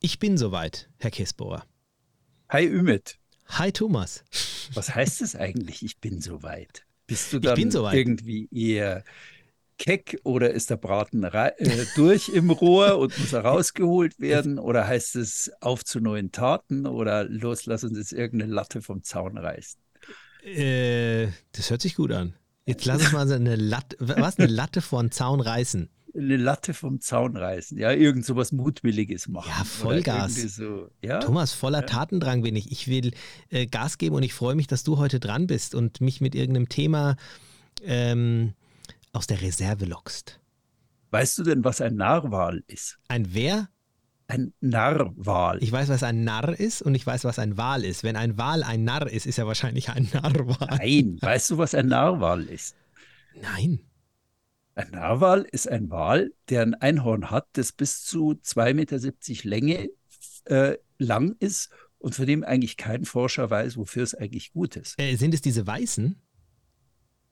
Ich bin soweit, Herr Kessbohrer. Hi Ümit. Hi Thomas. Was heißt es eigentlich, ich bin soweit? Bist du dann irgendwie eher keck oder ist der Braten äh, durch im Rohr und muss herausgeholt werden? Oder heißt es auf zu neuen Taten oder los, lass uns jetzt irgendeine Latte vom Zaun reißen? Äh, das hört sich gut an. Jetzt lass uns mal so eine Latte, was, eine Latte vom Zaun reißen eine Latte vom Zaun reißen, ja, irgend so was Mutwilliges machen. Ja, Vollgas. So, ja? Thomas, voller ja. Tatendrang bin ich. Ich will äh, Gas geben und ich freue mich, dass du heute dran bist und mich mit irgendeinem Thema ähm, aus der Reserve lockst. Weißt du denn, was ein Narwal ist? Ein wer? Ein Narwal. Ich weiß, was ein Narr ist und ich weiß, was ein Wal ist. Wenn ein Wal ein Narr ist, ist er wahrscheinlich ein Narwal. Nein, weißt du, was ein Narwal ist? Nein. Ein Narwal ist ein Wal, der ein Einhorn hat, das bis zu 2,70 Meter Länge äh, lang ist und von dem eigentlich kein Forscher weiß, wofür es eigentlich gut ist. Äh, sind es diese weißen?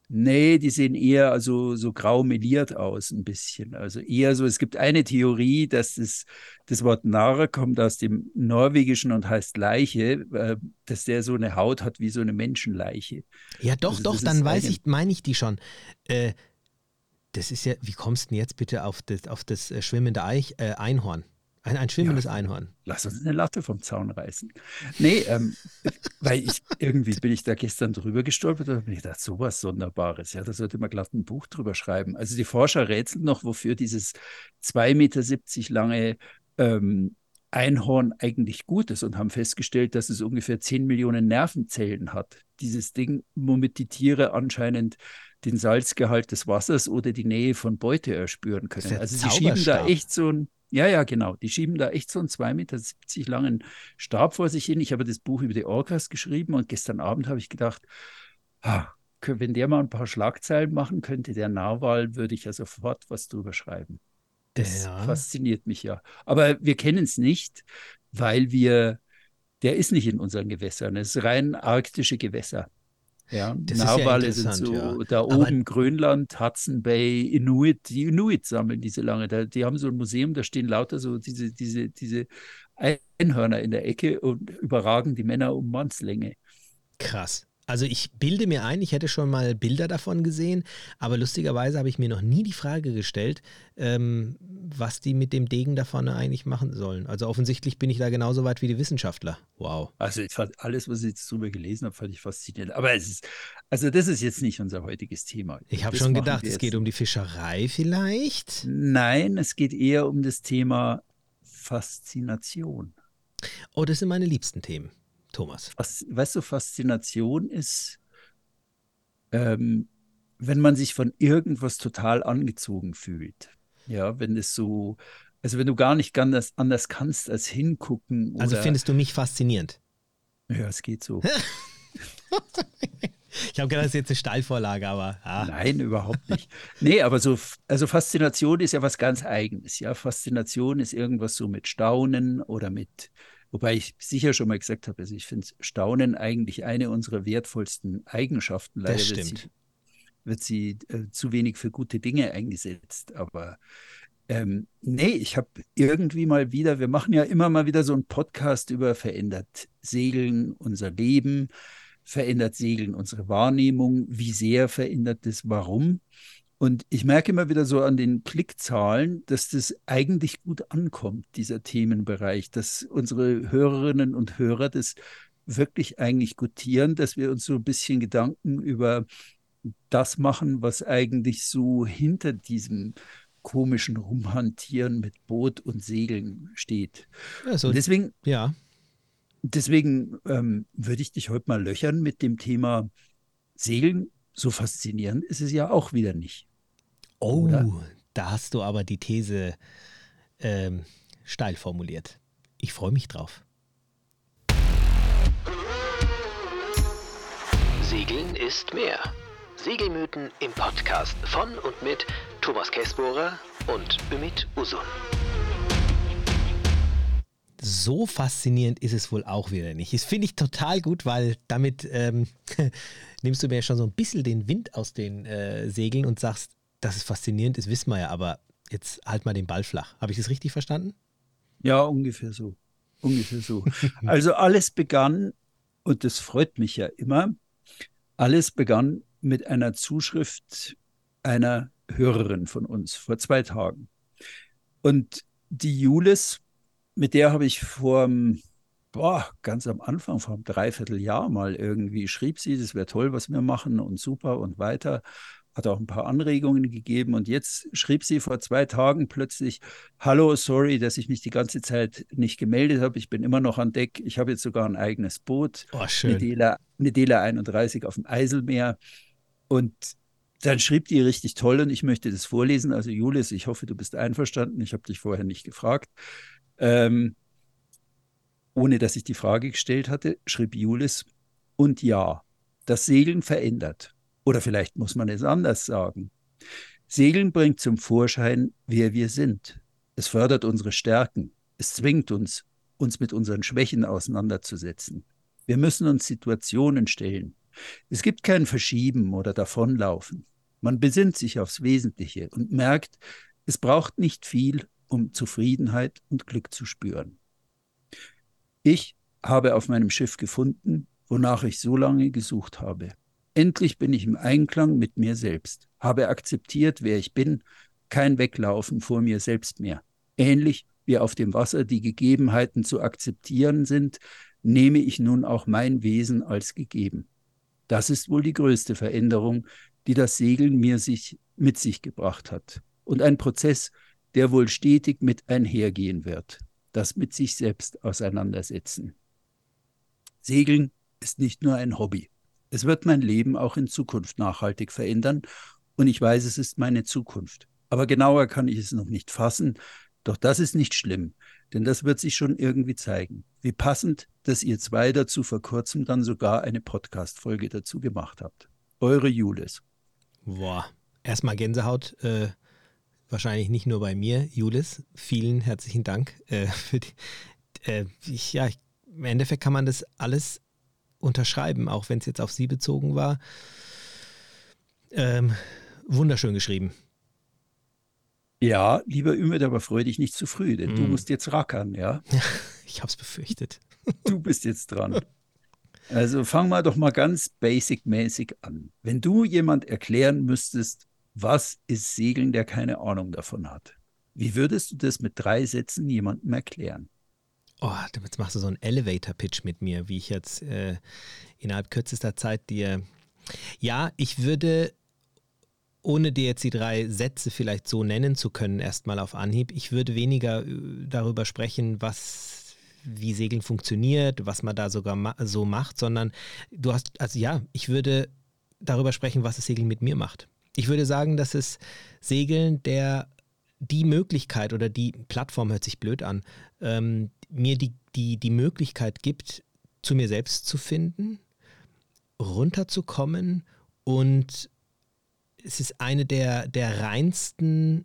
Nee, die sehen eher also so grau meliert aus, ein bisschen. Also eher so, es gibt eine Theorie, dass das, das Wort Narr kommt aus dem Norwegischen und heißt Leiche, äh, dass der so eine Haut hat wie so eine Menschenleiche. Ja, doch, also, doch, dann weiß ich, meine ich die schon. Äh, das ist ja, wie kommst du denn jetzt bitte auf das, auf das äh, schwimmende Eich, äh, Einhorn? Ein, ein schwimmendes ja, Einhorn. Lass uns eine Latte vom Zaun reißen. Nee, ähm, weil ich irgendwie bin ich da gestern drüber gestolpert und habe mir gedacht, sowas Sonderbares. Ja, da sollte man glatt ein Buch drüber schreiben. Also die Forscher rätseln noch, wofür dieses 2,70 Meter lange ähm, Einhorn eigentlich gut ist und haben festgestellt, dass es ungefähr 10 Millionen Nervenzellen hat. Dieses Ding, womit die Tiere anscheinend den Salzgehalt des Wassers oder die Nähe von Beute erspüren können. Also sie schieben da echt so ein, ja, ja, genau, die schieben da echt so einen 2,70 Meter langen Stab vor sich hin. Ich habe das Buch über die Orcas geschrieben und gestern Abend habe ich gedacht, ah, wenn der mal ein paar Schlagzeilen machen könnte, der Narwal, würde ich ja sofort was drüber schreiben. Das ja. fasziniert mich ja. Aber wir kennen es nicht, weil wir, der ist nicht in unseren Gewässern. Es ist rein arktische Gewässer. Ja, das Narwale ja sind so ja. da Aber oben Grönland, Hudson Bay, Inuit. Die Inuit sammeln diese lange. Da, die haben so ein Museum, da stehen lauter so diese, diese, diese Einhörner in der Ecke und überragen die Männer um Mannslänge. Krass. Also ich bilde mir ein, ich hätte schon mal Bilder davon gesehen, aber lustigerweise habe ich mir noch nie die Frage gestellt, ähm, was die mit dem Degen da vorne eigentlich machen sollen. Also offensichtlich bin ich da genauso weit wie die Wissenschaftler. Wow. Also ich fand alles, was ich jetzt drüber gelesen habe, fand ich faszinierend. Aber es ist, also das ist jetzt nicht unser heutiges Thema. Ich habe schon gedacht, es geht um die Fischerei vielleicht. Nein, es geht eher um das Thema Faszination. Oh, das sind meine liebsten Themen. Thomas? Was, weißt du, Faszination ist, ähm, wenn man sich von irgendwas total angezogen fühlt. Ja, wenn es so, also wenn du gar nicht anders, anders kannst als hingucken. also findest du mich faszinierend? Ja, es geht so. Ich habe gedacht, das ist jetzt eine Steilvorlage, aber. Ah. Nein, überhaupt nicht. Nee, aber so, also Faszination ist ja was ganz Eigenes. Ja, Faszination ist irgendwas so mit Staunen oder mit Wobei ich sicher schon mal gesagt habe, also ich finde Staunen eigentlich eine unserer wertvollsten Eigenschaften. Leider das stimmt. wird sie, wird sie äh, zu wenig für gute Dinge eingesetzt. Aber ähm, nee, ich habe irgendwie mal wieder, wir machen ja immer mal wieder so einen Podcast über verändert Segeln unser Leben, verändert Segeln unsere Wahrnehmung, wie sehr verändert es, warum. Und ich merke immer wieder so an den Klickzahlen, dass das eigentlich gut ankommt, dieser Themenbereich, dass unsere Hörerinnen und Hörer das wirklich eigentlich gutieren, dass wir uns so ein bisschen Gedanken über das machen, was eigentlich so hinter diesem komischen Rumhantieren mit Boot und Segeln steht. Also, und deswegen, ja. deswegen ähm, würde ich dich heute mal löchern mit dem Thema Segeln. So faszinierend ist es ja auch wieder nicht. Oh, oder? da hast du aber die These ähm, steil formuliert. Ich freue mich drauf. Segeln ist mehr. Segelmythen im Podcast von und mit Thomas Kessbohrer und Ümit Usun. So faszinierend ist es wohl auch wieder nicht. Das finde ich total gut, weil damit ähm, nimmst du mir schon so ein bisschen den Wind aus den äh, Segeln und sagst, dass es faszinierend ist, wissen wir ja, aber jetzt halt mal den Ball flach. Habe ich das richtig verstanden? Ja, ungefähr so. Ungefähr so. Also alles begann, und das freut mich ja immer, alles begann mit einer Zuschrift einer Hörerin von uns vor zwei Tagen. Und die Julis, mit der habe ich vor, boah, ganz am Anfang, vor einem Dreivierteljahr mal irgendwie, schrieb sie, das wäre toll, was wir machen und super und weiter hat auch ein paar Anregungen gegeben. Und jetzt schrieb sie vor zwei Tagen plötzlich, hallo, sorry, dass ich mich die ganze Zeit nicht gemeldet habe. Ich bin immer noch an Deck. Ich habe jetzt sogar ein eigenes Boot. Oh. Eine Dela, eine Dela 31 auf dem Eiselmeer. Und dann schrieb die richtig toll und ich möchte das vorlesen. Also Julius, ich hoffe, du bist einverstanden. Ich habe dich vorher nicht gefragt. Ähm, ohne dass ich die Frage gestellt hatte, schrieb Julius, und ja, das Segeln verändert. Oder vielleicht muss man es anders sagen. Segeln bringt zum Vorschein, wer wir sind. Es fördert unsere Stärken. Es zwingt uns, uns mit unseren Schwächen auseinanderzusetzen. Wir müssen uns Situationen stellen. Es gibt kein Verschieben oder Davonlaufen. Man besinnt sich aufs Wesentliche und merkt, es braucht nicht viel, um Zufriedenheit und Glück zu spüren. Ich habe auf meinem Schiff gefunden, wonach ich so lange gesucht habe. Endlich bin ich im Einklang mit mir selbst, habe akzeptiert, wer ich bin, kein Weglaufen vor mir selbst mehr. Ähnlich wie auf dem Wasser die Gegebenheiten zu akzeptieren sind, nehme ich nun auch mein Wesen als gegeben. Das ist wohl die größte Veränderung, die das Segeln mir sich mit sich gebracht hat. Und ein Prozess, der wohl stetig mit einhergehen wird. Das mit sich selbst auseinandersetzen. Segeln ist nicht nur ein Hobby. Es wird mein Leben auch in Zukunft nachhaltig verändern und ich weiß, es ist meine Zukunft. Aber genauer kann ich es noch nicht fassen. Doch das ist nicht schlimm, denn das wird sich schon irgendwie zeigen. Wie passend, dass ihr zwei dazu vor kurzem dann sogar eine Podcast-Folge dazu gemacht habt. Eure Julis. Boah, erstmal Gänsehaut. Äh, wahrscheinlich nicht nur bei mir, Julis. Vielen herzlichen Dank äh, für die. Äh, ich, ja, ich, im Endeffekt kann man das alles unterschreiben, auch wenn es jetzt auf sie bezogen war. Ähm, wunderschön geschrieben. Ja, lieber Ümit, aber freue dich nicht zu früh, denn mm. du musst jetzt rackern, ja? ich habe es befürchtet. du bist jetzt dran. Also fang mal doch mal ganz basic-mäßig an. Wenn du jemand erklären müsstest, was ist Segeln, der keine Ahnung davon hat, wie würdest du das mit drei Sätzen jemandem erklären? Oh, jetzt machst du so einen Elevator-Pitch mit mir, wie ich jetzt äh, innerhalb kürzester Zeit dir. Ja, ich würde, ohne dir jetzt die drei Sätze vielleicht so nennen zu können, erstmal auf Anhieb, ich würde weniger äh, darüber sprechen, was wie Segeln funktioniert, was man da sogar ma so macht, sondern du hast, also ja, ich würde darüber sprechen, was das Segeln mit mir macht. Ich würde sagen, dass es Segeln der die Möglichkeit oder die Plattform hört sich blöd an, ähm, mir die, die, die Möglichkeit gibt, zu mir selbst zu finden, runterzukommen und es ist eine der, der reinsten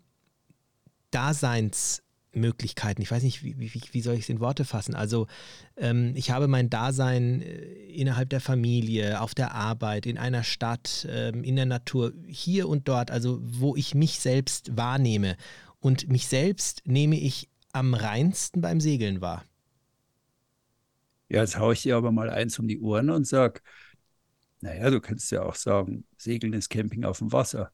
Daseinsmöglichkeiten. Ich weiß nicht, wie, wie, wie soll ich es in Worte fassen? Also ähm, ich habe mein Dasein äh, innerhalb der Familie, auf der Arbeit, in einer Stadt, ähm, in der Natur, hier und dort, also wo ich mich selbst wahrnehme. Und mich selbst nehme ich am reinsten beim Segeln wahr. Ja, jetzt haue ich dir aber mal eins um die Ohren und sag, naja, du kannst ja auch sagen, Segeln ist Camping auf dem Wasser.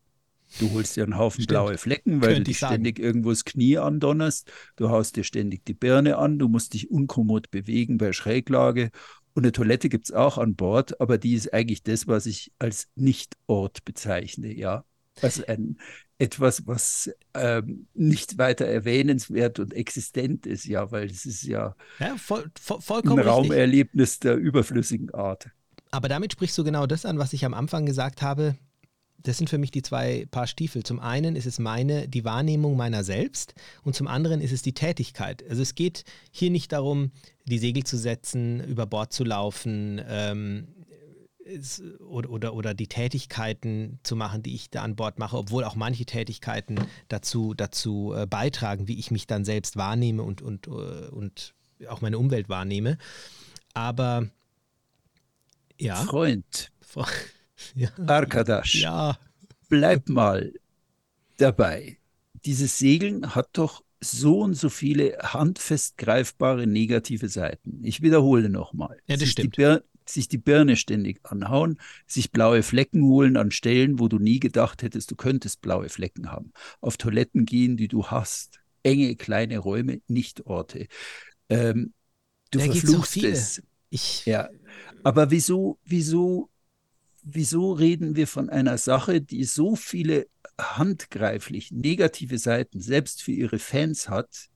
Du holst dir einen Haufen Stimmt. blaue Flecken, weil Könnte du dich ständig irgendwo das Knie andonnerst. Du haust dir ständig die Birne an. Du musst dich unkommod bewegen bei Schräglage. Und eine Toilette gibt es auch an Bord, aber die ist eigentlich das, was ich als Nicht-Ort bezeichne, ja. Also ein, etwas, was ähm, nicht weiter erwähnenswert und existent ist, ja, weil es ist ja, ja voll, voll, vollkommen ein Raumerlebnis richtig. der überflüssigen Art. Aber damit sprichst du genau das an, was ich am Anfang gesagt habe. Das sind für mich die zwei Paar Stiefel. Zum einen ist es meine, die Wahrnehmung meiner selbst und zum anderen ist es die Tätigkeit. Also es geht hier nicht darum, die Segel zu setzen, über Bord zu laufen, ähm, oder, oder, oder die Tätigkeiten zu machen, die ich da an Bord mache, obwohl auch manche Tätigkeiten dazu, dazu äh, beitragen, wie ich mich dann selbst wahrnehme und, und, äh, und auch meine Umwelt wahrnehme. Aber ja. Freund. ja. Arkadasch. Ja. Bleib mal dabei. Dieses Segeln hat doch so und so viele handfest greifbare negative Seiten. Ich wiederhole nochmal. Ja, das stimmt. Die sich die Birne ständig anhauen, sich blaue Flecken holen an Stellen, wo du nie gedacht hättest, du könntest blaue Flecken haben. Auf Toiletten gehen, die du hast. Enge, kleine Räume, nicht Orte. Ähm, du Da verfluchst es. Ich, Ja, aber wieso, wieso, wieso reden wir von einer Sache, die so viele handgreiflich negative Seiten selbst für ihre Fans hat,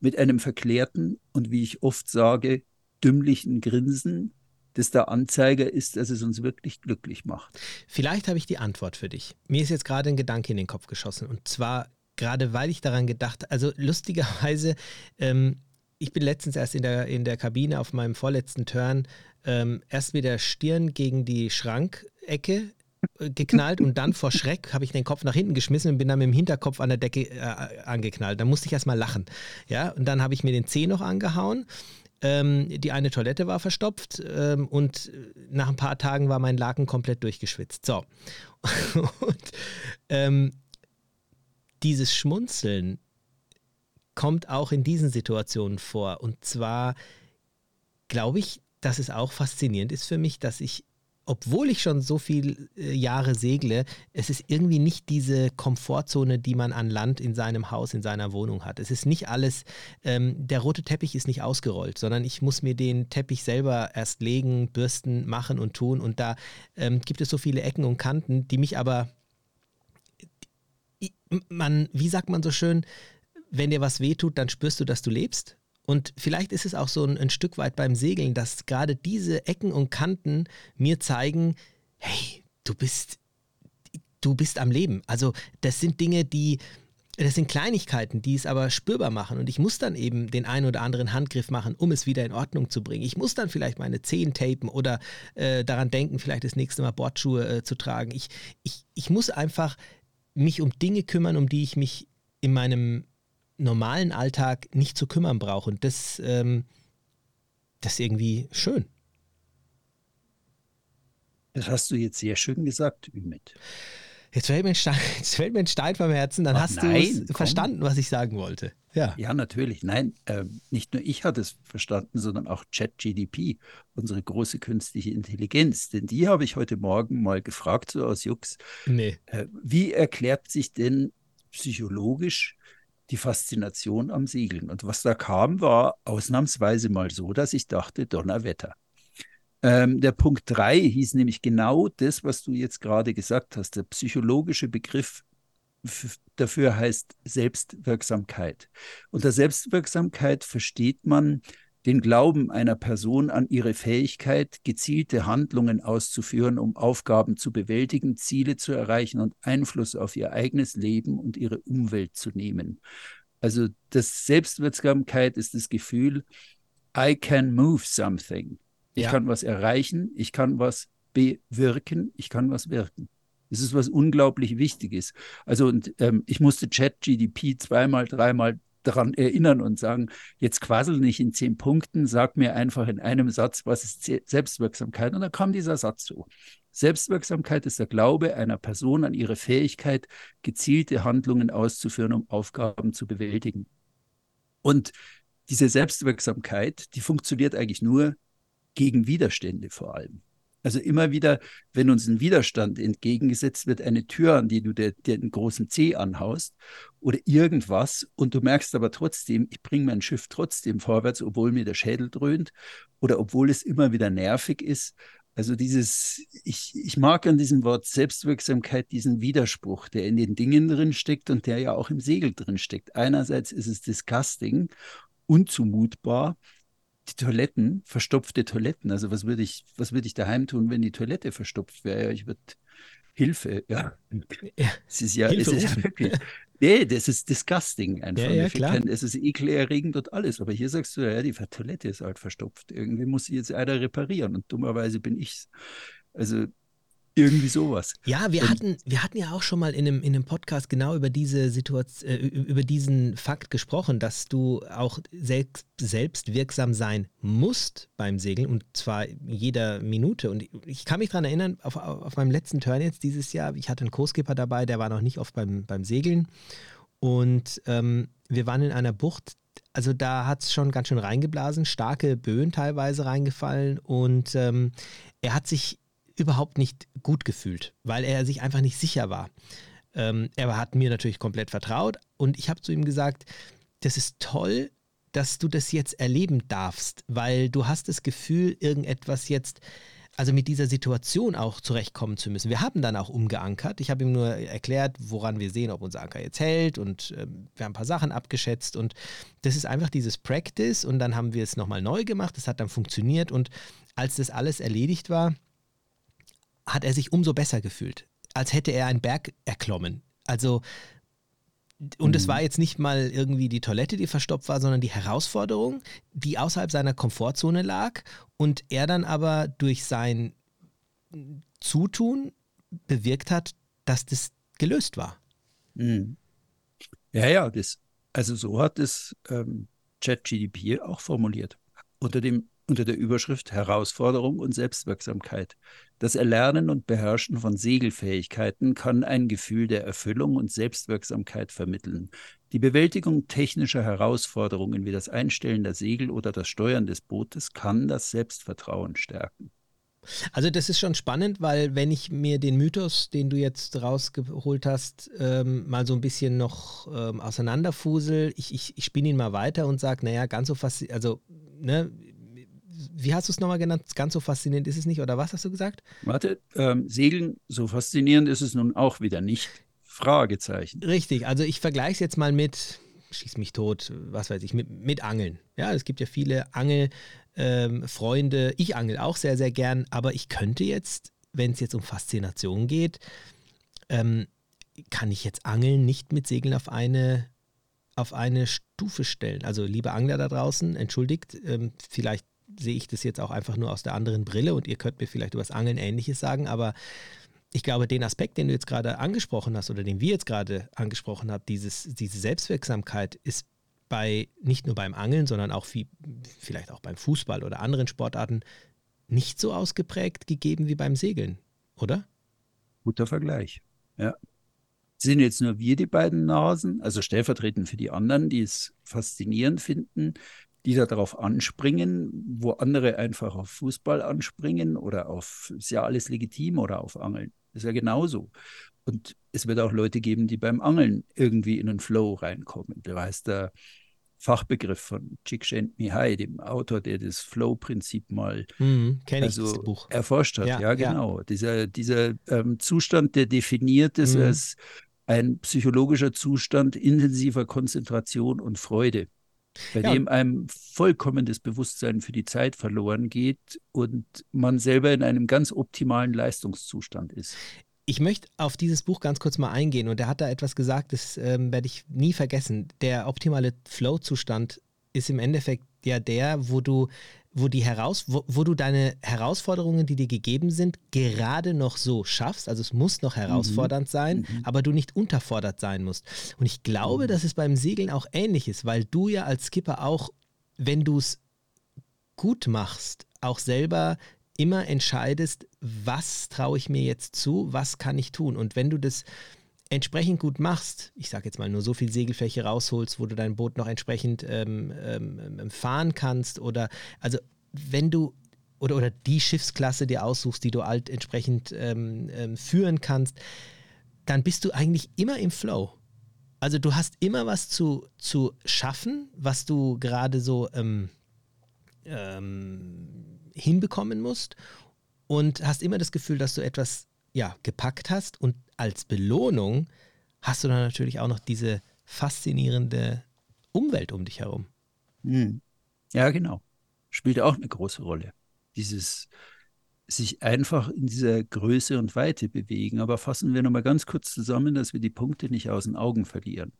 mit einem verklärten und wie ich oft sage, dümmlichen Grinsen, das der Anzeiger ist, dass es uns wirklich glücklich macht. Vielleicht habe ich die Antwort für dich. Mir ist jetzt gerade ein Gedanke in den Kopf geschossen. Und zwar gerade, weil ich daran gedacht also lustigerweise, ähm, ich bin letztens erst in der, in der Kabine auf meinem vorletzten Turn ähm, erst mit der Stirn gegen die Schrankecke äh, geknallt und dann vor Schreck habe ich den Kopf nach hinten geschmissen und bin dann mit dem Hinterkopf an der Decke äh, angeknallt. Da musste ich erst mal lachen. Ja, und dann habe ich mir den Zeh noch angehauen. Ähm, die eine Toilette war verstopft ähm, und nach ein paar Tagen war mein Laken komplett durchgeschwitzt. So. und ähm, dieses Schmunzeln kommt auch in diesen Situationen vor. Und zwar glaube ich, dass es auch faszinierend ist für mich, dass ich, obwohl ich schon so viele Jahre segle, es ist irgendwie nicht diese Komfortzone, die man an Land in seinem Haus, in seiner Wohnung hat. Es ist nicht alles, ähm, der rote Teppich ist nicht ausgerollt, sondern ich muss mir den Teppich selber erst legen, bürsten, machen und tun. Und da ähm, gibt es so viele Ecken und Kanten, die mich aber, man, wie sagt man so schön, wenn dir was wehtut, dann spürst du, dass du lebst. Und vielleicht ist es auch so ein, ein, Stück weit beim Segeln, dass gerade diese Ecken und Kanten mir zeigen, hey, du bist, du bist am Leben. Also das sind Dinge, die, das sind Kleinigkeiten, die es aber spürbar machen. Und ich muss dann eben den einen oder anderen Handgriff machen, um es wieder in Ordnung zu bringen. Ich muss dann vielleicht meine Zehen tapen oder äh, daran denken, vielleicht das nächste Mal Bordschuhe äh, zu tragen. Ich, ich, ich muss einfach mich um Dinge kümmern, um die ich mich in meinem normalen Alltag nicht zu kümmern brauche. Und das, ähm, das ist irgendwie schön. Das hast du jetzt sehr schön gesagt, Ümit. Jetzt fällt, mir ein Stein, jetzt fällt mir ein Stein vom Herzen, dann Ach, hast du verstanden, was ich sagen wollte. Ja, ja natürlich. Nein, äh, nicht nur ich hatte es verstanden, sondern auch ChatGDP, unsere große künstliche Intelligenz. Denn die habe ich heute Morgen mal gefragt, so aus Jux. Nee. Äh, wie erklärt sich denn psychologisch die Faszination am Segeln. Und was da kam, war ausnahmsweise mal so, dass ich dachte, Donnerwetter. Ähm, der Punkt 3 hieß nämlich genau das, was du jetzt gerade gesagt hast. Der psychologische Begriff dafür heißt Selbstwirksamkeit. Unter Selbstwirksamkeit versteht man den Glauben einer Person an ihre Fähigkeit, gezielte Handlungen auszuführen, um Aufgaben zu bewältigen, Ziele zu erreichen und Einfluss auf ihr eigenes Leben und ihre Umwelt zu nehmen. Also das Selbstwirksamkeit ist das Gefühl, I can move something. Ich ja. kann was erreichen, ich kann was bewirken, ich kann was wirken. Das ist was unglaublich Wichtiges. Also und ähm, ich musste ChatGDP zweimal, dreimal daran erinnern und sagen, jetzt quassel nicht in zehn Punkten, sag mir einfach in einem Satz, was ist Selbstwirksamkeit. Und dann kam dieser Satz so. Selbstwirksamkeit ist der Glaube einer Person an ihre Fähigkeit, gezielte Handlungen auszuführen, um Aufgaben zu bewältigen. Und diese Selbstwirksamkeit, die funktioniert eigentlich nur gegen Widerstände vor allem. Also immer wieder, wenn uns ein Widerstand entgegengesetzt wird, eine Tür, an die du dir, dir großen C anhaust oder irgendwas und du merkst aber trotzdem, ich bringe mein Schiff trotzdem vorwärts, obwohl mir der Schädel dröhnt oder obwohl es immer wieder nervig ist. Also dieses, ich, ich mag an diesem Wort Selbstwirksamkeit diesen Widerspruch, der in den Dingen drin steckt und der ja auch im Segel drin steckt. Einerseits ist es disgusting, unzumutbar, die Toiletten, verstopfte Toiletten. Also was würde ich, was würde ich daheim tun, wenn die Toilette verstopft wäre? Ich würde Hilfe, ja. Es ist ja, es ist ja wirklich. Nee, das ist disgusting einfach. Ja, ja, klar. Es ist ekelerregend und alles. Aber hier sagst du, ja, die Toilette ist halt verstopft. Irgendwie muss sie jetzt einer reparieren und dummerweise bin ich's. Also irgendwie sowas. Ja, wir hatten, wir hatten ja auch schon mal in einem, in einem Podcast genau über diese Situation, äh, über diesen Fakt gesprochen, dass du auch selbst, selbst wirksam sein musst beim Segeln und zwar jeder Minute. Und ich kann mich daran erinnern, auf, auf meinem letzten Turn jetzt dieses Jahr, ich hatte einen Co-Skipper dabei, der war noch nicht oft beim, beim Segeln. Und ähm, wir waren in einer Bucht, also da hat es schon ganz schön reingeblasen, starke Böen teilweise reingefallen und ähm, er hat sich überhaupt nicht gut gefühlt, weil er sich einfach nicht sicher war. Ähm, er hat mir natürlich komplett vertraut und ich habe zu ihm gesagt, das ist toll, dass du das jetzt erleben darfst, weil du hast das Gefühl, irgendetwas jetzt, also mit dieser Situation auch zurechtkommen zu müssen. Wir haben dann auch umgeankert. Ich habe ihm nur erklärt, woran wir sehen, ob unser Anker jetzt hält und äh, wir haben ein paar Sachen abgeschätzt und das ist einfach dieses Practice und dann haben wir es nochmal neu gemacht. Das hat dann funktioniert und als das alles erledigt war, hat er sich umso besser gefühlt, als hätte er einen Berg erklommen. Also und es war mhm. jetzt nicht mal irgendwie die Toilette, die verstopft war, sondern die Herausforderung, die außerhalb seiner Komfortzone lag und er dann aber durch sein Zutun bewirkt hat, dass das gelöst war. Mhm. Ja, ja, das, also so hat es ähm, ChatGDP auch formuliert. Unter dem unter der Überschrift Herausforderung und Selbstwirksamkeit. Das Erlernen und Beherrschen von Segelfähigkeiten kann ein Gefühl der Erfüllung und Selbstwirksamkeit vermitteln. Die Bewältigung technischer Herausforderungen wie das Einstellen der Segel oder das Steuern des Bootes kann das Selbstvertrauen stärken. Also das ist schon spannend, weil wenn ich mir den Mythos, den du jetzt rausgeholt hast, ähm, mal so ein bisschen noch ähm, auseinanderfusel, ich, ich, ich spinne ihn mal weiter und sage, naja, ganz so fast, also ne, wie hast du es nochmal genannt? Ganz so faszinierend ist es nicht, oder was hast du gesagt? Warte, ähm, Segeln, so faszinierend ist es nun auch wieder nicht. Fragezeichen. Richtig, also ich vergleiche es jetzt mal mit, schieß mich tot, was weiß ich, mit, mit Angeln. Ja, es gibt ja viele Angelfreunde. Ähm, ich angel auch sehr, sehr gern, aber ich könnte jetzt, wenn es jetzt um Faszination geht, ähm, kann ich jetzt Angeln nicht mit Segeln auf eine auf eine Stufe stellen. Also liebe Angler da draußen, entschuldigt, ähm, vielleicht sehe ich das jetzt auch einfach nur aus der anderen Brille und ihr könnt mir vielleicht über das Angeln ähnliches sagen, aber ich glaube, den Aspekt, den du jetzt gerade angesprochen hast oder den wir jetzt gerade angesprochen haben, dieses, diese Selbstwirksamkeit ist bei nicht nur beim Angeln, sondern auch wie, vielleicht auch beim Fußball oder anderen Sportarten nicht so ausgeprägt gegeben wie beim Segeln, oder? Guter Vergleich. Ja. Sind jetzt nur wir die beiden Nasen, also stellvertretend für die anderen, die es faszinierend finden, die da darauf anspringen, wo andere einfach auf Fußball anspringen oder auf, ist ja alles legitim oder auf Angeln. Ist ja genauso. Und es wird auch Leute geben, die beim irgendwie in einen Flow reinkommen. Da heißt der Fachbegriff von Csikszentmihalyi, dem Autor, der das Flow-Prinzip mal mhm, also erforscht hat. Ja, ja genau. Ja. Dieser, dieser ähm, Zustand, der definiert ist mhm. als ein psychologischer Zustand intensiver Konzentration und Freude bei ja. dem einem vollkommen das Bewusstsein für die Zeit verloren geht und man selber in einem ganz optimalen Leistungszustand ist. Ich möchte auf dieses Buch ganz kurz mal eingehen und er hat da etwas gesagt, das ähm, werde ich nie vergessen. Der optimale Flow-Zustand ist im Endeffekt ja der, wo du wo, die Heraus wo, wo, du deine Herausforderungen, die dir gegeben sind, gerade noch so schaffst. Also es muss noch herausfordernd mhm. sein, mhm. aber du nicht unterfordert sein musst. Und ich glaube, mhm. dass es beim Segeln auch ähnlich ist, weil du ja als Skipper auch, wenn du es gut machst, auch selber immer entscheidest, was traue ich mir jetzt zu, was kann ich tun. Und wenn du das entsprechend gut machst, ich sage jetzt mal nur so viel Segelfläche rausholst, wo du dein Boot noch entsprechend ähm, ähm, ähm, fahren kannst oder also wenn du oder, oder die Schiffsklasse dir aussuchst, die du halt entsprechend ähm, ähm, führen kannst, dann bist du eigentlich immer im Flow. Also du hast immer was zu, zu schaffen, was du gerade so ähm, hinbekommen musst und hast immer das Gefühl, dass du etwas ja, gepackt hast und als Belohnung hast du dann natürlich auch noch diese faszinierende Umwelt um dich herum. Hm. Ja, genau. Spielt auch eine große Rolle. Dieses sich einfach in dieser Größe und Weite bewegen. Aber fassen wir nochmal ganz kurz zusammen, dass wir die Punkte nicht aus den Augen verlieren.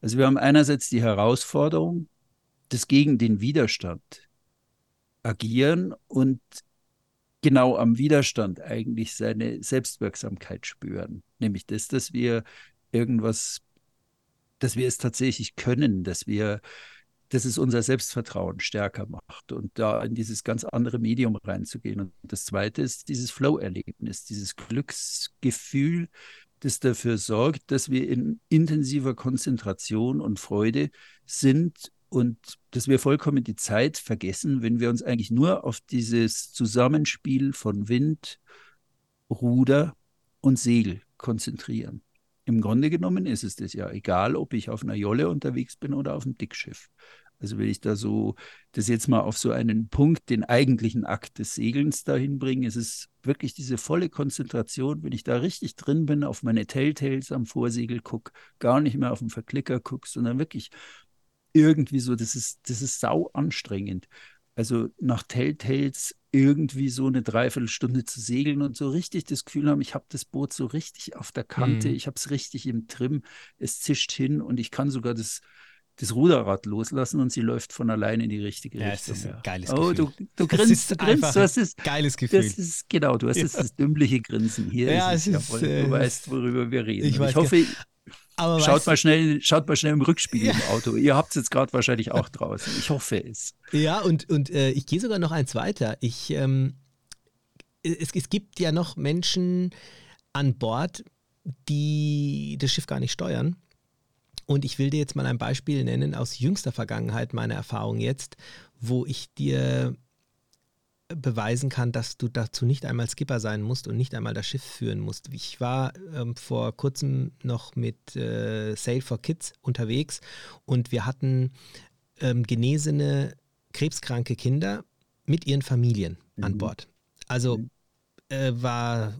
Also wir haben einerseits die Herausforderung, das gegen den Widerstand agieren und genau am Widerstand eigentlich seine Selbstwirksamkeit spüren. Nämlich das, dass wir irgendwas, dass wir es tatsächlich können, dass wir, dass es unser Selbstvertrauen stärker macht und da in dieses ganz andere Medium reinzugehen. Und das zweite ist dieses Flow-Erlebnis, dieses Glücksgefühl, das dafür sorgt, dass wir in intensiver Konzentration und Freude sind und dass wir vollkommen die Zeit vergessen, wenn wir uns eigentlich nur auf dieses Zusammenspiel von Wind, Ruder und Segel konzentrieren. Im Grunde genommen ist es das ja egal, ob ich auf einer Jolle unterwegs bin oder auf einem Dickschiff. Also wenn ich da so das jetzt mal auf so einen Punkt, den eigentlichen Akt des Segelns dahin bringe, ist es wirklich diese volle Konzentration, wenn ich da richtig drin bin, auf meine Telltales am Vorsegel gucke, gar nicht mehr auf den Verklicker gucke, sondern wirklich irgendwie so, das ist, das ist sau anstrengend. Also nach Telltales irgendwie so eine Dreiviertelstunde zu segeln und so richtig das Gefühl haben, ich habe das Boot so richtig auf der Kante, mhm. ich habe es richtig im Trim, es zischt hin und ich kann sogar das, das Ruderrad loslassen und sie läuft von alleine in die richtige ja, Richtung. Das ist ein geiles Gefühl. Oh, du, du grinst, du grinst. Das ist geiles Gefühl. Das ist, genau, du hast ja. das dümmliche Grinsen. Hier ja, ist es, ist, jawohl, du äh, weißt, worüber wir reden. Ich, ich hoffe, aber schaut, mal schnell, schaut mal schnell im Rückspiegel ja. im Auto. Ihr habt es jetzt gerade wahrscheinlich auch draußen. Ich hoffe es. Ja, und, und äh, ich gehe sogar noch eins weiter. Ich, ähm, es, es gibt ja noch Menschen an Bord, die das Schiff gar nicht steuern. Und ich will dir jetzt mal ein Beispiel nennen aus jüngster Vergangenheit, meine Erfahrung jetzt, wo ich dir beweisen kann, dass du dazu nicht einmal Skipper sein musst und nicht einmal das Schiff führen musst. Ich war ähm, vor kurzem noch mit äh, Sail for Kids unterwegs und wir hatten ähm, genesene, krebskranke Kinder mit ihren Familien mhm. an Bord. Also mhm. äh, war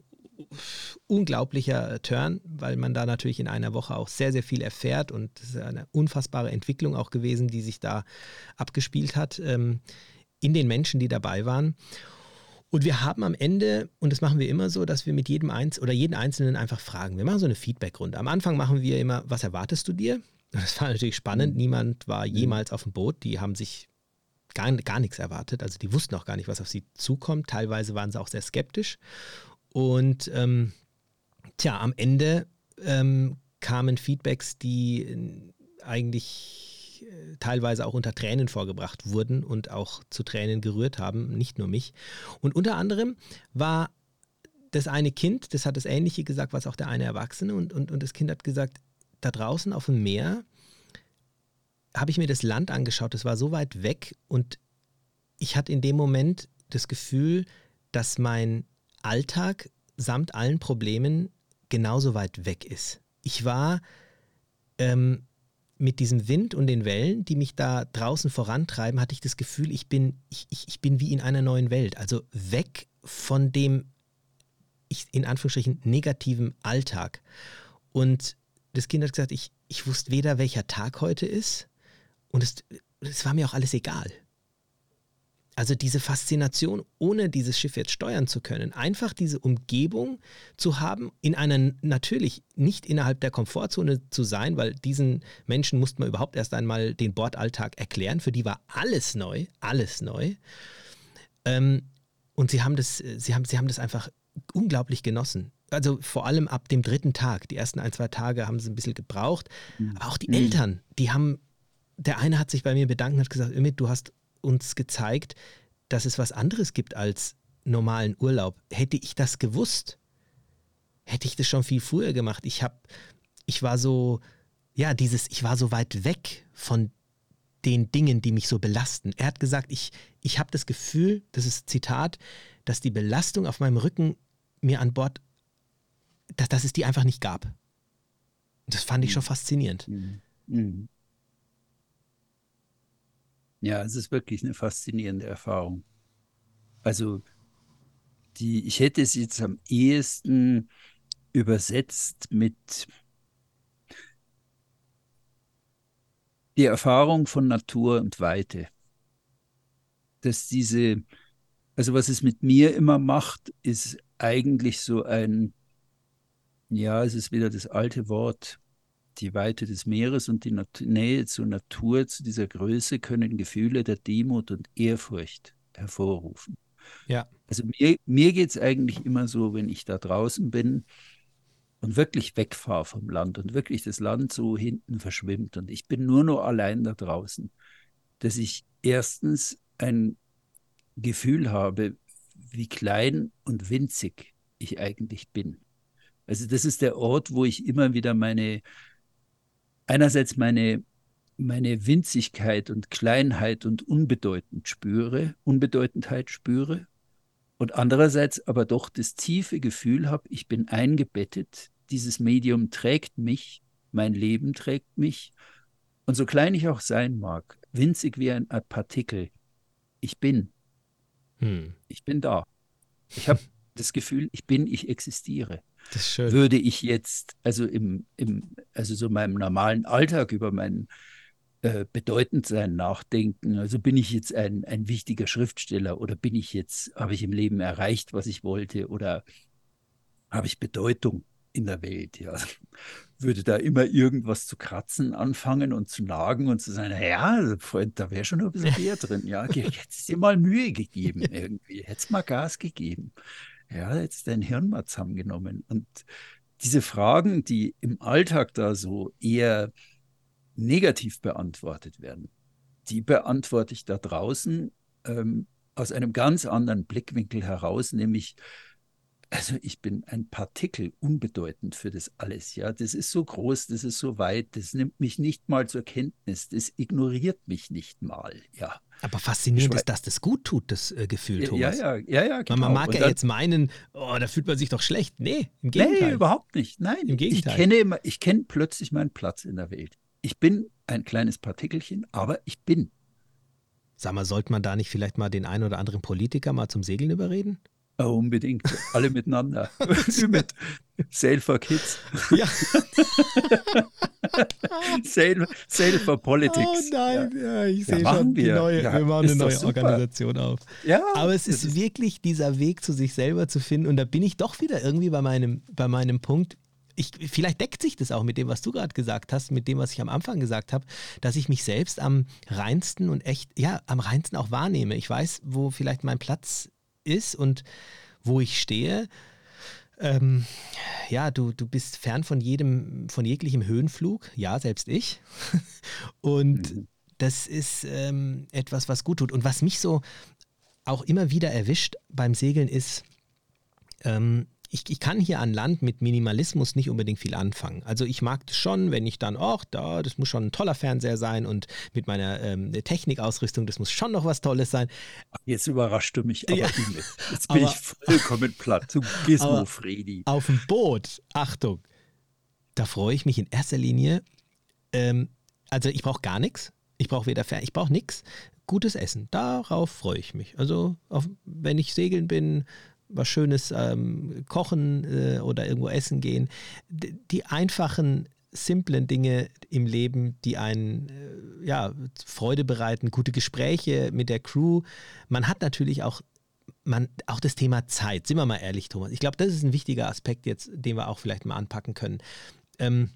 unglaublicher Turn, weil man da natürlich in einer Woche auch sehr, sehr viel erfährt und es ist eine unfassbare Entwicklung auch gewesen, die sich da abgespielt hat. Ähm, in den Menschen, die dabei waren. Und wir haben am Ende, und das machen wir immer so, dass wir mit jedem Einz oder jeden Einzelnen einfach fragen. Wir machen so eine Feedback-Runde. Am Anfang machen wir immer, was erwartest du dir? Das war natürlich spannend. Mhm. Niemand war mhm. jemals auf dem Boot. Die haben sich gar, gar nichts erwartet. Also die wussten auch gar nicht, was auf sie zukommt. Teilweise waren sie auch sehr skeptisch. Und ähm, tja, am Ende ähm, kamen Feedbacks, die eigentlich teilweise auch unter Tränen vorgebracht wurden und auch zu Tränen gerührt haben, nicht nur mich. Und unter anderem war das eine Kind, das hat das Ähnliche gesagt, was auch der eine Erwachsene, und, und, und das Kind hat gesagt, da draußen auf dem Meer habe ich mir das Land angeschaut, das war so weit weg und ich hatte in dem Moment das Gefühl, dass mein Alltag samt allen Problemen genauso weit weg ist. Ich war ähm, mit diesem Wind und den Wellen, die mich da draußen vorantreiben, hatte ich das Gefühl, ich bin, ich, ich, ich bin wie in einer neuen Welt. Also weg von dem, ich, in Anführungsstrichen, negativen Alltag. Und das Kind hat gesagt, ich, ich wusste weder, welcher Tag heute ist, und es, es war mir auch alles egal. Also diese Faszination, ohne dieses Schiff jetzt steuern zu können, einfach diese Umgebung zu haben, in einer natürlich nicht innerhalb der Komfortzone zu sein, weil diesen Menschen musste man überhaupt erst einmal den Bordalltag erklären. Für die war alles neu, alles neu. Ähm, und sie haben das, sie haben, sie haben das einfach unglaublich genossen. Also vor allem ab dem dritten Tag. Die ersten ein, zwei Tage haben sie ein bisschen gebraucht. Mhm. Aber auch die mhm. Eltern, die haben, der eine hat sich bei mir bedankt und hat gesagt, Ümit, du hast uns gezeigt, dass es was anderes gibt als normalen Urlaub. Hätte ich das gewusst, hätte ich das schon viel früher gemacht. Ich habe, ich war so, ja, dieses, ich war so weit weg von den Dingen, die mich so belasten. Er hat gesagt, ich, ich habe das Gefühl, das ist Zitat, dass die Belastung auf meinem Rücken mir an Bord, dass, dass es die einfach nicht gab. Das fand ich schon mhm. faszinierend. Mhm. Mhm. Ja, es ist wirklich eine faszinierende Erfahrung. Also, die, ich hätte es jetzt am ehesten übersetzt mit die Erfahrung von Natur und Weite. Dass diese, also was es mit mir immer macht, ist eigentlich so ein, ja, es ist wieder das alte Wort, die Weite des Meeres und die Nat Nähe zur Natur, zu dieser Größe können Gefühle der Demut und Ehrfurcht hervorrufen. Ja. Also mir, mir geht es eigentlich immer so, wenn ich da draußen bin und wirklich wegfahre vom Land und wirklich das Land so hinten verschwimmt und ich bin nur noch allein da draußen, dass ich erstens ein Gefühl habe, wie klein und winzig ich eigentlich bin Also das ist der Ort, wo ich immer wieder meine, einerseits meine, meine Winzigkeit und Kleinheit und Unbedeutend spüre, Unbedeutendheit spüre und andererseits aber doch das tiefe Gefühl habe, ich bin eingebettet, dieses Medium trägt mich, mein Leben trägt mich und so klein ich auch sein mag, winzig wie ein Partikel, ich bin. Hm. Ich bin da. Ich habe das Gefühl, ich bin, ich existiere. Würde ich jetzt, also im, im, also so meinem normalen Alltag über mein äh, Bedeutendsein nachdenken, also bin ich jetzt ein, ein wichtiger Schriftsteller oder bin ich jetzt, habe ich im Leben erreicht, was ich wollte oder habe ich Bedeutung? in der Welt. Ja. Würde da immer irgendwas zu kratzen anfangen und zu nagen und zu sagen, ja, Freund, da wäre schon ein bisschen mehr drin. Ja, hättest dir mal Mühe gegeben irgendwie, hättest mal Gas gegeben. Ja, jetzt dein Hirn mal zusammengenommen. Und diese Fragen, die im Alltag da so eher negativ beantwortet werden, die beantworte ich da draußen ähm, aus einem ganz anderen Blickwinkel heraus, nämlich also ich bin ein Partikel, unbedeutend für das alles. Ja, das ist so groß, das ist so weit, das nimmt mich nicht mal zur Kenntnis, das ignoriert mich nicht mal. Ja. Aber faszinierend ist, dass das gut tut, das äh, Gefühl, Thomas. Ja, ja, ja, ja genau. Man mag Und ja dann, jetzt meinen, oh, da fühlt man sich doch schlecht. Nee, im Gegenteil. Nee, überhaupt nicht. Nein, im Gegenteil. Ich kenne, ich kenne plötzlich meinen Platz in der Welt. Ich bin ein kleines Partikelchen, aber ich bin. Sag mal, sollte man da nicht vielleicht mal den einen oder anderen Politiker mal zum Segeln überreden? Oh, unbedingt. Alle miteinander. mit Sail for Kids. Ja. Sail, Sail for Politics. Oh nein, ja, ja ich sehe schon, wir. Neue, ja, wir machen eine neue Organisation auf. Ja, Aber es ist, ist wirklich dieser Weg zu sich selber zu finden. Und da bin ich doch wieder irgendwie bei meinem, bei meinem Punkt. Ich, vielleicht deckt sich das auch mit dem, was du gerade gesagt hast, mit dem, was ich am Anfang gesagt habe, dass ich mich selbst am reinsten und echt, ja, am reinsten auch wahrnehme. Ich weiß, wo vielleicht mein Platz ist und wo ich stehe. Ähm, ja, du, du bist fern von jedem, von jeglichem Höhenflug, ja, selbst ich. und mhm. das ist ähm, etwas, was gut tut. Und was mich so auch immer wieder erwischt beim Segeln ist, ähm, ich, ich kann hier an Land mit Minimalismus nicht unbedingt viel anfangen. Also ich mag das schon, wenn ich dann, ach, da, das muss schon ein toller Fernseher sein und mit meiner ähm, Technikausrüstung, das muss schon noch was Tolles sein. Jetzt überrascht du mich aber ja. Jetzt bin aber, ich vollkommen platt. Du Gizmo, Fredi. Auf dem Boot, Achtung, da freue ich mich in erster Linie. Ähm, also ich brauche gar nichts. Ich brauche weder Fern, ich brauche nichts. Gutes Essen, darauf freue ich mich. Also auf, wenn ich segeln bin, was Schönes ähm, kochen äh, oder irgendwo essen gehen. D die einfachen, simplen Dinge im Leben, die einen äh, ja, Freude bereiten, gute Gespräche mit der Crew. Man hat natürlich auch man, auch das Thema Zeit, sind wir mal ehrlich, Thomas. Ich glaube, das ist ein wichtiger Aspekt jetzt, den wir auch vielleicht mal anpacken können. Ähm,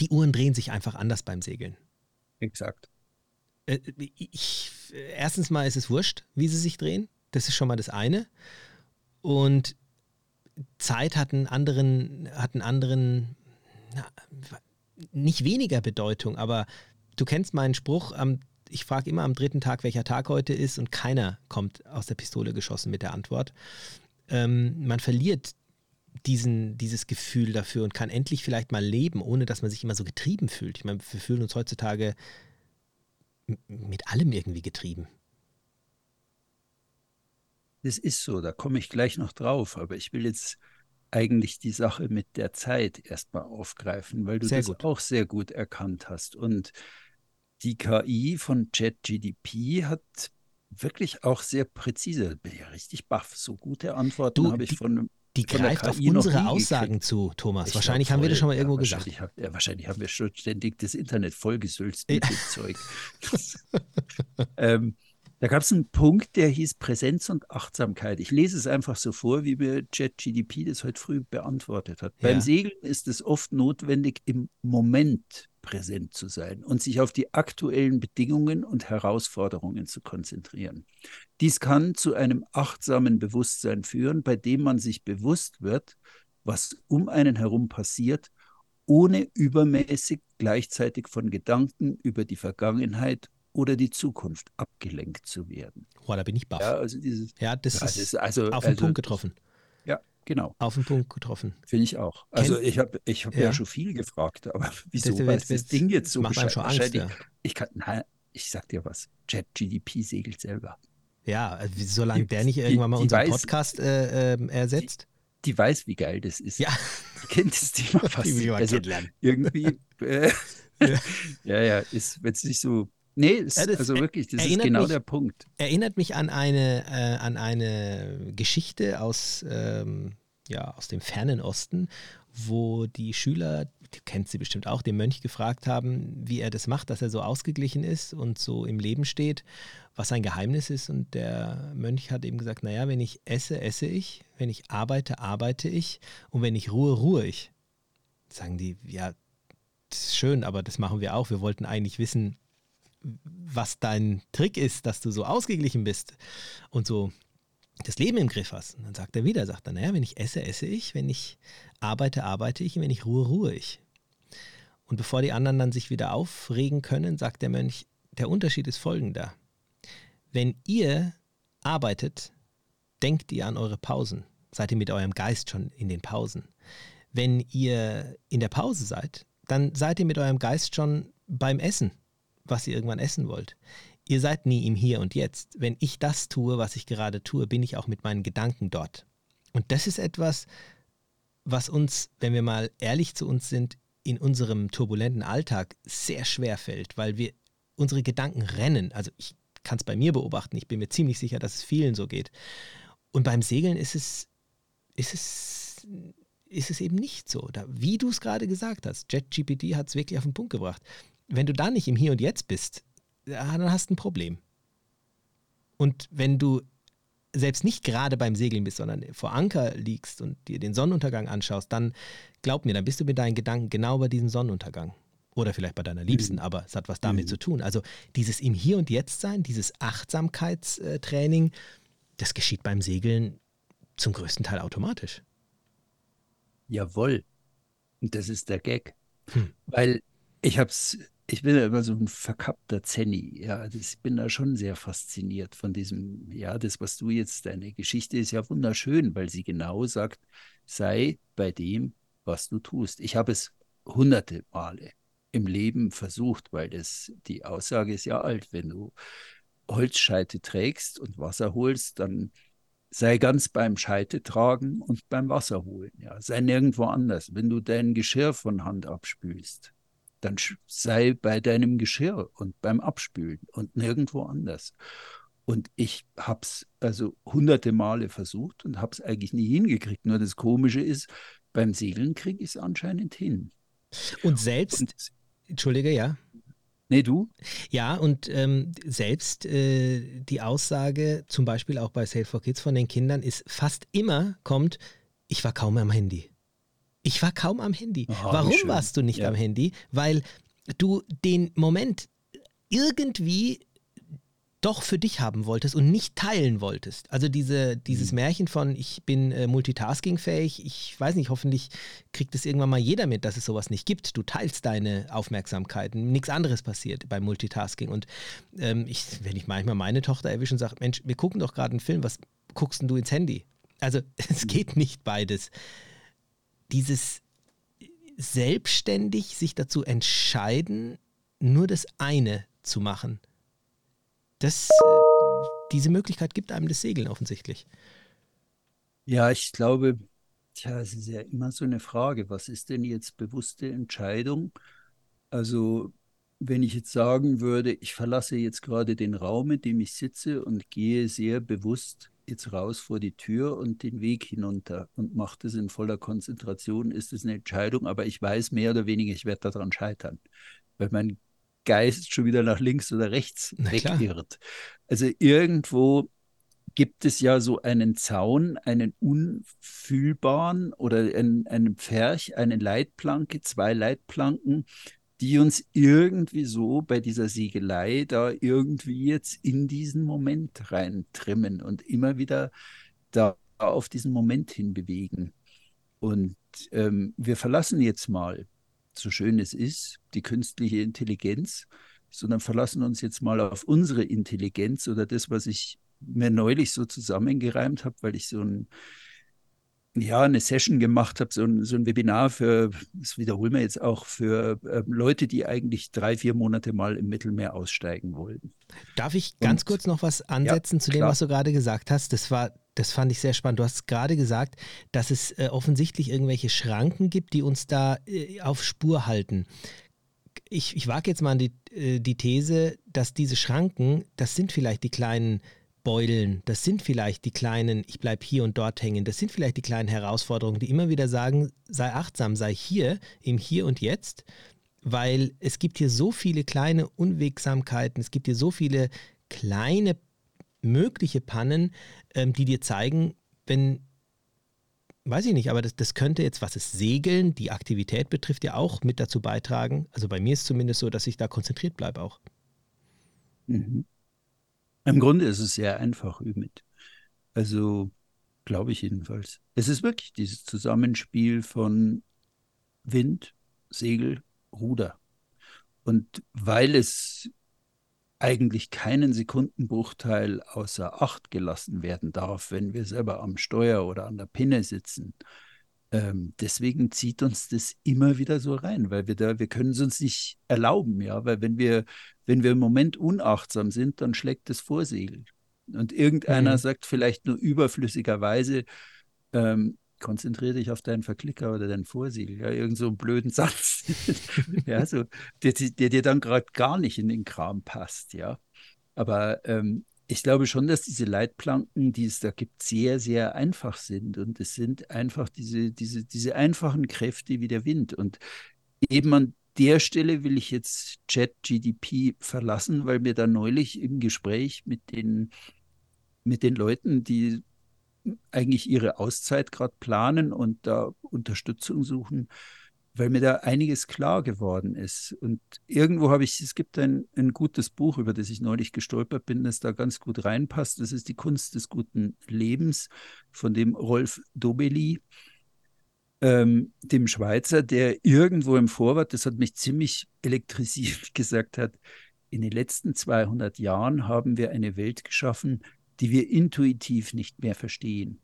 die Uhren drehen sich einfach anders beim Segeln. Exakt. Äh, ich, erstens mal ist es wurscht, wie sie sich drehen. Das ist schon mal das eine. Und Zeit hat einen anderen, hat einen anderen, na, nicht weniger Bedeutung, aber du kennst meinen Spruch, am, ich frage immer am dritten Tag, welcher Tag heute ist und keiner kommt aus der Pistole geschossen mit der Antwort. Ähm, man verliert diesen, dieses Gefühl dafür und kann endlich vielleicht mal leben, ohne dass man sich immer so getrieben fühlt. Ich meine, wir fühlen uns heutzutage mit allem irgendwie getrieben. Das ist so, da komme ich gleich noch drauf, aber ich will jetzt eigentlich die Sache mit der Zeit erstmal aufgreifen, weil du sehr das gut. auch sehr gut erkannt hast. Und die KI von ChatGDP hat wirklich auch sehr präzise, bin ja richtig baff, so gute Antworten habe ich von die greift auf unsere Aussagen gekriegt. zu, Thomas. Ich wahrscheinlich haben voll, wir das schon mal ja, irgendwo gesagt. Hab, ja, wahrscheinlich haben wir schon ständig das Internet vollgesülzt mit dem Zeug. ähm, da gab es einen Punkt, der hieß Präsenz und Achtsamkeit. Ich lese es einfach so vor, wie mir ChatGDP das heute früh beantwortet hat. Ja. Beim Segeln ist es oft notwendig, im Moment präsent zu sein und sich auf die aktuellen Bedingungen und Herausforderungen zu konzentrieren. Dies kann zu einem achtsamen Bewusstsein führen, bei dem man sich bewusst wird, was um einen herum passiert, ohne übermäßig gleichzeitig von Gedanken über die Vergangenheit oder die Zukunft abgelenkt zu werden. Boah, da bin ich baff. Ja, also dieses, ja das ja, ist, ist also, auf den also, Punkt getroffen. Ja, Genau. Auf den Punkt getroffen. Finde ich auch. Also ich habe ich hab ja. ja. schon viel gefragt, aber wieso Das- weiß das- das Ding jetzt so macht einem schon Angst, ja. Ich kann, nein, ich sag dir was. ChatGDP segelt selber. Ja, also solange Die- der nicht die- irgendwann mal die unseren weiß- Podcast äh, ähm, ersetzt. Die weiß, wie geil das ist. Ja. Die kennt das Thema fast. Die will also kennenlernen. irgendwie, äh, Ja. ja, ja, ist, wenn es nicht so, nee, ist, Ja, das also wirklich, das ist genau mich- der Punkt. Erinnert mich an eine, äh, an eine Geschichte aus, ähm, ja, aus dem fernen Osten, wo die Schüler, du kennst sie bestimmt auch, den Mönch gefragt haben, wie er das macht, dass er so ausgeglichen ist und so im Leben steht, was sein Geheimnis ist. Und der Mönch hat eben gesagt, naja, wenn ich esse, esse ich, wenn ich arbeite, arbeite ich und wenn ich ruhe, ruhe ich. Sagen die, ja, das ist schön, aber das machen wir auch. Wir wollten eigentlich wissen, was dein Trick ist, dass du so ausgeglichen bist und so das Leben im Griff hast. Und dann sagt er wieder, sagt er, naja, wenn ich esse, esse ich, wenn ich arbeite, arbeite ich und wenn ich ruhe, ruhe ich. Und bevor die anderen dann sich wieder aufregen können, sagt der Mönch, der Unterschied ist folgender. Wenn ihr arbeitet, denkt ihr an eure Pausen. Seid ihr mit eurem Geist schon in den Pausen. Wenn ihr in der Pause seid, dann seid ihr mit eurem Geist schon beim Essen, was ihr irgendwann essen wollt. Ihr seid nie im Hier und Jetzt. Wenn ich das tue, was ich gerade tue, bin ich auch mit meinen Gedanken dort. Und das ist etwas, was uns, wenn wir mal ehrlich zu uns sind, in unserem turbulenten Alltag sehr schwer fällt, weil wir unsere Gedanken rennen. Also ich kann es bei mir beobachten, ich bin mir ziemlich sicher, dass es vielen so geht. Und beim Segeln ist es, ist es, ist es eben nicht so. Da, wie du es gerade gesagt hast, JetGPT hat es wirklich auf den Punkt gebracht. Wenn du da nicht im Hier und Jetzt bist, ja, dann hast du ein Problem. Und wenn du selbst nicht gerade beim Segeln bist, sondern vor Anker liegst und dir den Sonnenuntergang anschaust, dann glaub mir, dann bist du mit deinen Gedanken genau bei diesem Sonnenuntergang. Oder vielleicht bei deiner Liebsten, aber es hat was damit Mhm. zu tun. Also dieses im Hier und Jetzt sein, dieses Achtsamkeitstraining, das geschieht beim Segeln zum größten Teil automatisch. Jawohl. Und das ist der Gag. Hm. Weil ich hab's, ich bin ja immer so ein verkappter Zenni. Ja, das, ich bin da schon sehr fasziniert von diesem, ja, das, was du jetzt, deine Geschichte ist ja wunderschön, weil sie genau sagt, sei bei dem, was du tust. Ich habe es hunderte Male im Leben versucht, weil das, die Aussage ist ja alt, wenn du Holzscheite trägst und Wasser holst, dann sei ganz beim Scheite tragen und beim Wasser holen. Ja. Sei nirgendwo anders. Wenn du dein Geschirr von Hand abspülst, dann sei bei deinem Geschirr und beim Abspülen und nirgendwo anders. Und ich habe es also hunderte Male versucht und habe es eigentlich nie hingekriegt. Nur das Komische ist, beim Segeln kriege ich es anscheinend hin. Und selbst, Und, Entschuldige, ja. nee, du? Ja, und ähm, selbst äh, die Aussage, zum Beispiel auch bei Save for Kids von den Kindern, ist fast immer kommt, ich war kaum am Handy. Ich war kaum am Handy. Wie Warum warst du nicht Ja. am Handy? Weil du den Moment irgendwie doch für dich haben wolltest und nicht teilen wolltest. Also diese, dieses Mhm. Märchen von ich bin äh, multitaskingfähig, ich weiß nicht, hoffentlich kriegt es irgendwann mal jeder mit, dass es sowas nicht gibt. Du teilst deine Aufmerksamkeiten, nichts anderes passiert beim Multitasking. Und ähm, ich, wenn ich manchmal meine Tochter erwische und sage, Mensch, wir gucken doch gerade einen Film, was guckst denn du ins Handy? Also es geht nicht beides. Dieses selbstständig sich dazu entscheiden, nur das eine zu machen. Das, äh, diese Möglichkeit gibt einem das Segeln offensichtlich. Ja, ich glaube, tja, es ist ja immer so eine Frage, was ist denn jetzt bewusste Entscheidung? Also, wenn ich jetzt sagen würde, ich verlasse jetzt gerade den Raum, in dem ich sitze und gehe sehr bewusst jetzt raus vor die Tür und den Weg hinunter und mache das in voller Konzentration, ist es eine Entscheidung, aber ich weiß mehr oder weniger, ich werde daran scheitern, weil mein Geist schon wieder nach links oder rechts wegirrt. Also irgendwo gibt es ja so einen Zaun, einen unfühlbaren oder einen, einen Pferch, eine Leitplanke, zwei Leitplanken, die uns irgendwie so bei dieser Segelei da irgendwie jetzt in diesen Moment reintrimmen und immer wieder da auf diesen Moment hin bewegen. Und ähm, wir verlassen jetzt mal, so schön es ist, die künstliche Intelligenz, sondern verlassen uns jetzt mal auf unsere Intelligenz oder das, was ich mir neulich so zusammengereimt habe, weil ich so ein ja, eine Session gemacht habe, so ein, so ein Webinar für, das wiederholen wir jetzt auch, für äh, Leute, die eigentlich drei, vier Monate mal im Mittelmeer aussteigen wollten. Darf ich ganz Und, kurz noch was ansetzen ja, zu dem, klar. was du gerade gesagt hast? Das war, das fand ich sehr spannend. Du hast gerade gesagt, dass es äh, offensichtlich irgendwelche Schranken gibt, die uns da äh, auf Spur halten. Ich, ich wage jetzt mal die, äh, die These, dass diese Schranken, das sind vielleicht die kleinen Beulen, das sind vielleicht die kleinen, ich bleibe hier und dort hängen, das sind vielleicht die kleinen Herausforderungen, die immer wieder sagen, sei achtsam, sei hier, im Hier und Jetzt, weil es gibt hier so viele kleine Unwegsamkeiten, es gibt hier so viele kleine mögliche Pannen, ähm, die dir zeigen, wenn, weiß ich nicht, aber das, das könnte jetzt, was es Segeln, die Aktivität betrifft, ja auch mit dazu beitragen. Also bei mir ist es zumindest so, dass ich da konzentriert bleibe auch. Mhm. Im Grunde ist es sehr einfach, Ümit. Also glaube ich jedenfalls. Es ist wirklich dieses Zusammenspiel von Wind, Segel, Ruder. Und weil es eigentlich keinen Sekundenbruchteil außer Acht gelassen werden darf, wenn wir selber am Steuer oder an der Pinne sitzen, ähm, deswegen zieht uns das immer wieder so rein, weil wir da, wir können es uns nicht erlauben, ja, weil wenn wir, wenn wir im Moment unachtsam sind, dann schlägt das Vorsegel. Und irgendeiner mhm. sagt vielleicht nur überflüssigerweise, ähm, konzentriere dich auf deinen Verklicker oder deinen Vorsegel, ja, irgend so einen blöden Satz, ja, so, der, der dir dann gerade gar nicht in den Kram passt, ja. Aber ähm, ich glaube schon, dass diese Leitplanken, die es da gibt, sehr, sehr einfach sind. Und es sind einfach diese, diese, diese einfachen Kräfte wie der Wind. Und eben an der Stelle will ich jetzt ChatGDP verlassen, weil mir da neulich im Gespräch mit den, mit den Leuten, die eigentlich ihre Auszeit gerade planen und da Unterstützung suchen, weil mir da einiges klar geworden ist. Und irgendwo habe ich, es gibt ein, ein gutes Buch, über das ich neulich gestolpert bin, das da ganz gut reinpasst. Das ist die Kunst des guten Lebens von dem Rolf Dobeli, ähm, dem Schweizer, der irgendwo im Vorwort, das hat mich ziemlich elektrisiert, gesagt hat, in den letzten 200 Jahren haben wir eine Welt geschaffen, die wir intuitiv nicht mehr verstehen.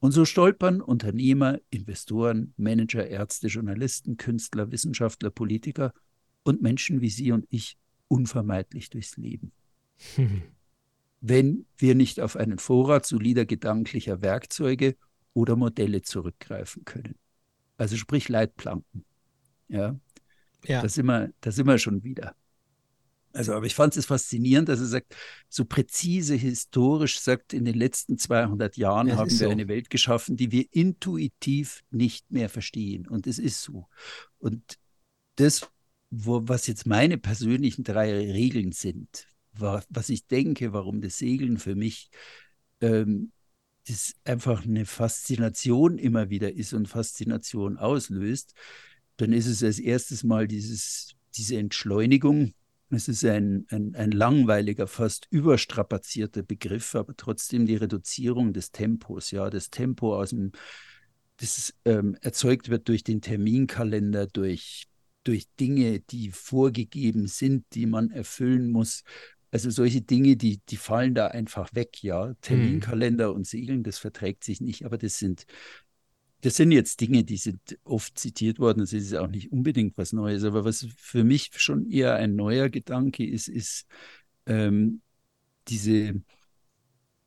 Und so stolpern Unternehmer, Investoren, Manager, Ärzte, Journalisten, Künstler, Wissenschaftler, Politiker und Menschen wie Sie und ich unvermeidlich durchs Leben. Hm. Wenn wir nicht auf einen Vorrat solider gedanklicher Werkzeuge oder Modelle zurückgreifen können. Also sprich Leitplanken. Ja, ja. Da, sind wir, da sind wir schon wieder. Also, aber ich fand es faszinierend, dass er sagt, so präzise historisch sagt, in den letzten 200 Jahren ja, haben wir so. eine Welt geschaffen, die wir intuitiv nicht mehr verstehen. Und es ist so. Und das, wo, was jetzt meine persönlichen drei Regeln sind, war, was ich denke, warum das Segeln für mich ähm, das einfach eine Faszination immer wieder ist und Faszination auslöst, dann ist es als erstes mal dieses, diese Entschleunigung, es ist ein, ein, ein langweiliger, fast überstrapazierter Begriff, aber trotzdem die Reduzierung des Tempos, ja, das Tempo aus dem, das ähm, erzeugt wird durch den Terminkalender, durch, durch Dinge, die vorgegeben sind, die man erfüllen muss. Also solche Dinge, die, die fallen da einfach weg, ja. Hm. Terminkalender mhm. und Segeln, das verträgt sich nicht, aber das sind das sind jetzt Dinge, die sind oft zitiert worden. Das ist auch nicht unbedingt was Neues. Aber was für mich schon eher ein neuer Gedanke ist, ist ähm, diese,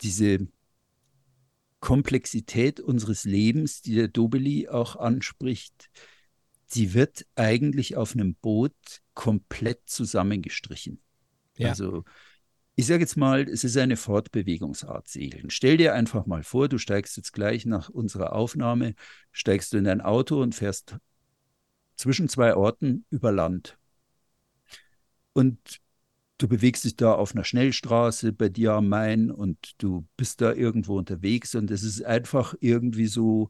diese Komplexität unseres Lebens, die der Dobeli auch anspricht. Die wird eigentlich auf einem Boot komplett zusammengestrichen. Ja. Also ich sage jetzt mal, es ist eine Fortbewegungsart Segeln. Stell dir einfach mal vor, du steigst jetzt gleich nach unserer Aufnahme, steigst du in dein Auto und fährst zwischen zwei Orten über Land. Und du bewegst dich da auf einer Schnellstraße bei dir am Main und du bist da irgendwo unterwegs und es ist einfach irgendwie so,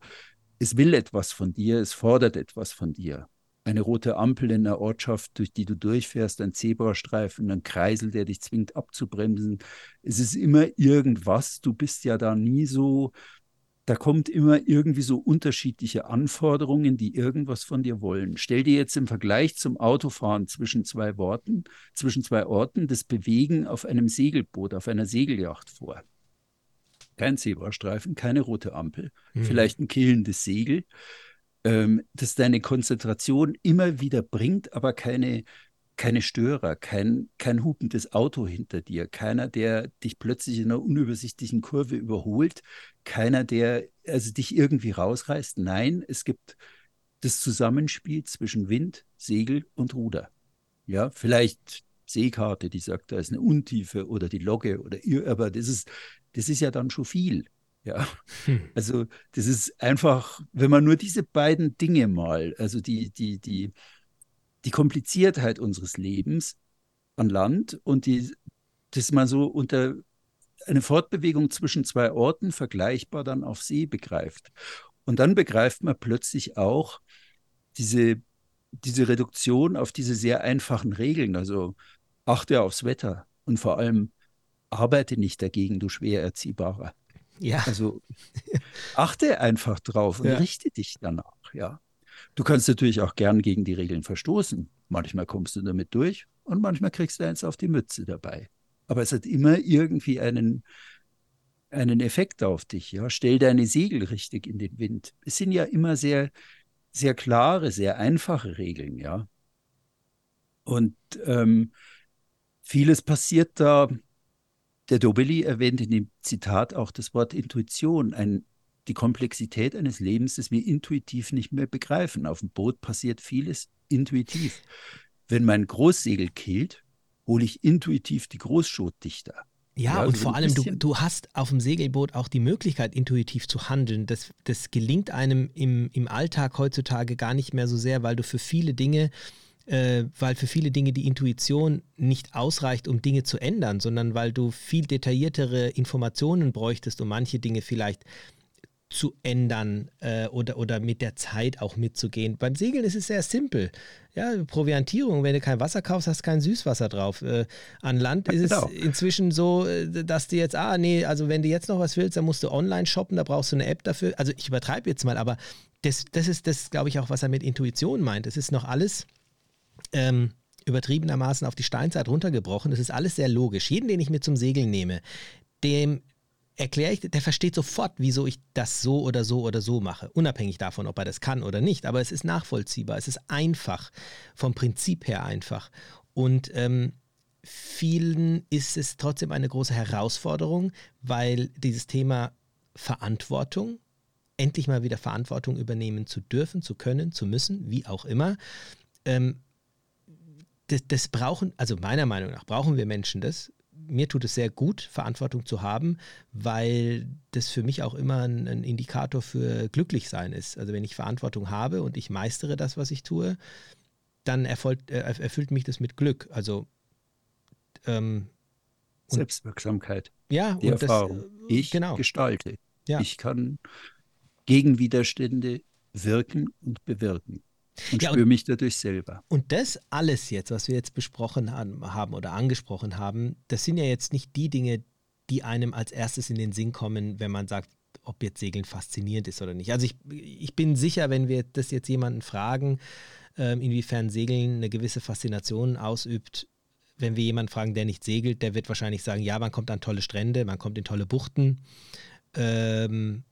es will etwas von dir, es fordert etwas von dir eine rote Ampel in der Ortschaft, durch die du durchfährst, ein Zebrastreifen, ein Kreisel, der dich zwingt abzubremsen. Es ist immer irgendwas. Du bist ja da nie so, da kommt immer irgendwie so unterschiedliche Anforderungen, die irgendwas von dir wollen. Stell dir jetzt im Vergleich zum Autofahren zwischen zwei Worten, zwischen zwei Orten das Bewegen auf einem Segelboot, auf einer Segelyacht vor. kein Zebrastreifen, keine rote Ampel, Mhm. vielleicht ein killendes Segel, ähm, das deine Konzentration immer wieder bringt, aber keine, keine Störer, kein, kein hupendes Auto hinter dir, keiner, der dich plötzlich in einer unübersichtlichen Kurve überholt, keiner, der also dich irgendwie rausreißt. Nein, es gibt das Zusammenspiel zwischen Wind, Segel und Ruder. Ja, vielleicht Seekarte, die sagt, da ist eine Untiefe oder die Logge oder ihr, aber das ist, das ist ja dann schon viel. Ja, Hm. also das ist einfach, wenn man nur diese beiden Dinge mal, also die, die, die, die Kompliziertheit unseres Lebens an Land und die, das mal so unter eine Fortbewegung zwischen zwei Orten vergleichbar dann auf See begreift. Und dann begreift man plötzlich auch diese, diese Reduktion auf diese sehr einfachen Regeln. Also achte aufs Wetter und vor allem arbeite nicht dagegen, du schwer erziehbarer. Ja, Also achte einfach drauf und Ja. richte dich danach, ja. Du kannst natürlich auch gern gegen die Regeln verstoßen. Manchmal kommst du damit durch und manchmal kriegst du eins auf die Mütze dabei. Aber es hat immer irgendwie einen, einen Effekt auf dich, ja. Stell deine Segel richtig in den Wind. Es sind ja immer sehr, sehr klare, sehr einfache Regeln, ja. Und ähm, vieles passiert da. Der Dobelli erwähnt in dem Zitat auch das Wort Intuition, ein, die Komplexität eines Lebens, das wir intuitiv nicht mehr begreifen. Auf dem Boot passiert vieles intuitiv. Wenn mein Großsegel killt, hole ich intuitiv die Großschotdichter. Ja, Ja, und so vor allem, du, du hast auf dem Segelboot auch die Möglichkeit, intuitiv zu handeln. Das, das gelingt einem im, im Alltag heutzutage gar nicht mehr so sehr, weil du für viele Dinge, äh, weil für viele Dinge die Intuition nicht ausreicht, um Dinge zu ändern, sondern weil du viel detailliertere Informationen bräuchtest, um manche Dinge vielleicht zu ändern äh, oder, oder mit der Zeit auch mitzugehen. Beim Segeln ist es sehr simpel. Ja, Proviantierung, wenn du kein Wasser kaufst, hast du kein Süßwasser drauf. Äh, an Land ist Genau. es inzwischen so, äh, dass du jetzt, ah, nee, also wenn du jetzt noch was willst, dann musst du online shoppen, da brauchst du eine App dafür. Also ich übertreibe jetzt mal, aber das, das ist das, glaube ich, auch, was er mit Intuition meint. Es ist noch alles ähm, übertriebenermaßen auf die Steinzeit runtergebrochen. Es ist alles sehr logisch. Jeden, den ich mir zum Segeln nehme, dem erkläre ich, der versteht sofort, wieso ich das so oder so oder so mache, unabhängig davon, ob er das kann oder nicht. Aber es ist nachvollziehbar, es ist einfach, vom Prinzip her einfach. Und ähm, vielen ist es trotzdem eine große Herausforderung, weil dieses Thema Verantwortung, endlich mal wieder Verantwortung übernehmen zu dürfen, zu können, zu müssen, wie auch immer, ähm, das, das brauchen, also meiner Meinung nach brauchen wir Menschen das. Mir tut es sehr gut, Verantwortung zu haben, weil das für mich auch immer ein, ein Indikator für Glücklichsein ist. Also wenn ich Verantwortung habe und ich meistere das, was ich tue, dann erfolgt, äh, erfüllt mich das mit Glück. Also ähm, Selbstwirksamkeit, ja, die und Erfahrung. das, äh, ich genau. gestalte. Ja. Ich kann gegen Widerstände wirken und bewirken und Ja, und- spüre mich dadurch selber. Und das alles jetzt, was wir jetzt besprochen haben, haben oder angesprochen haben, das sind ja jetzt nicht die Dinge, die einem als erstes in den Sinn kommen, wenn man sagt, ob jetzt Segeln faszinierend ist oder nicht. Also ich, ich bin sicher, wenn wir das jetzt jemanden fragen, ähm, inwiefern Segeln eine gewisse Faszination ausübt, wenn wir jemanden fragen, der nicht segelt, der wird wahrscheinlich sagen, ja, man kommt an tolle Strände, man kommt in tolle Buchten. Ähm,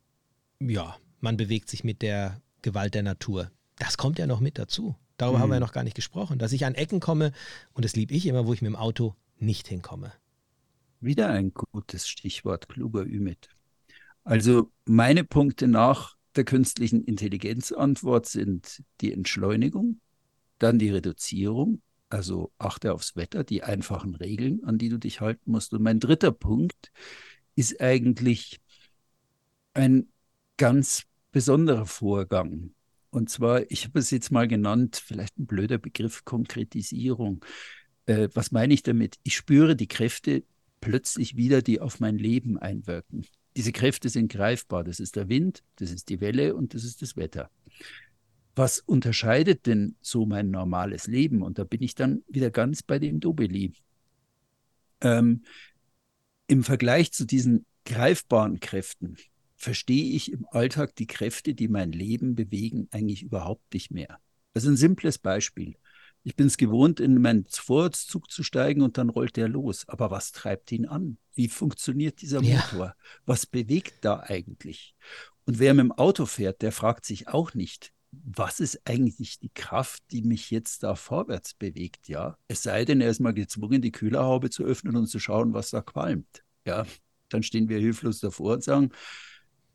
ja, man bewegt sich mit der Gewalt der Natur. Das kommt ja noch mit dazu. Darüber haben wir ja Mhm. noch gar nicht gesprochen, dass ich an Ecken komme und das liebe ich immer, wo ich mit dem Auto nicht hinkomme. Wieder ein gutes Stichwort, kluger Ümit. Also meine Punkte nach der künstlichen Intelligenzantwort sind die Entschleunigung, dann die Reduzierung, also achte aufs Wetter, die einfachen Regeln, an die du dich halten musst. Und mein dritter Punkt ist eigentlich ein ganz besonderer Vorgang. Und zwar, ich habe es jetzt mal genannt, vielleicht ein blöder Begriff, Konkretisierung. Äh, was meine ich damit? Ich spüre die Kräfte plötzlich wieder, die auf mein Leben einwirken. Diese Kräfte sind greifbar. Das ist der Wind, das ist die Welle und das ist das Wetter. Was unterscheidet denn so mein normales Leben? Und da bin ich dann wieder ganz bei dem Dobeli. Ähm, Im Vergleich zu diesen greifbaren Kräften verstehe ich im Alltag die Kräfte, die mein Leben bewegen, eigentlich überhaupt nicht mehr. Also ein simples Beispiel. Ich Ich bin es gewohnt, in meinen Vorratszug zu steigen und dann rollt der los. Aber was treibt ihn an? Wie funktioniert dieser Motor? Ja. Was bewegt da eigentlich? Und wer mit dem Auto fährt, der fragt sich auch nicht, was ist eigentlich die Kraft, die mich jetzt da vorwärts bewegt, ja? Es sei denn, er ist mal gezwungen, die Kühlerhaube zu öffnen und zu schauen, was da qualmt, ja? Dann stehen wir hilflos davor und sagen,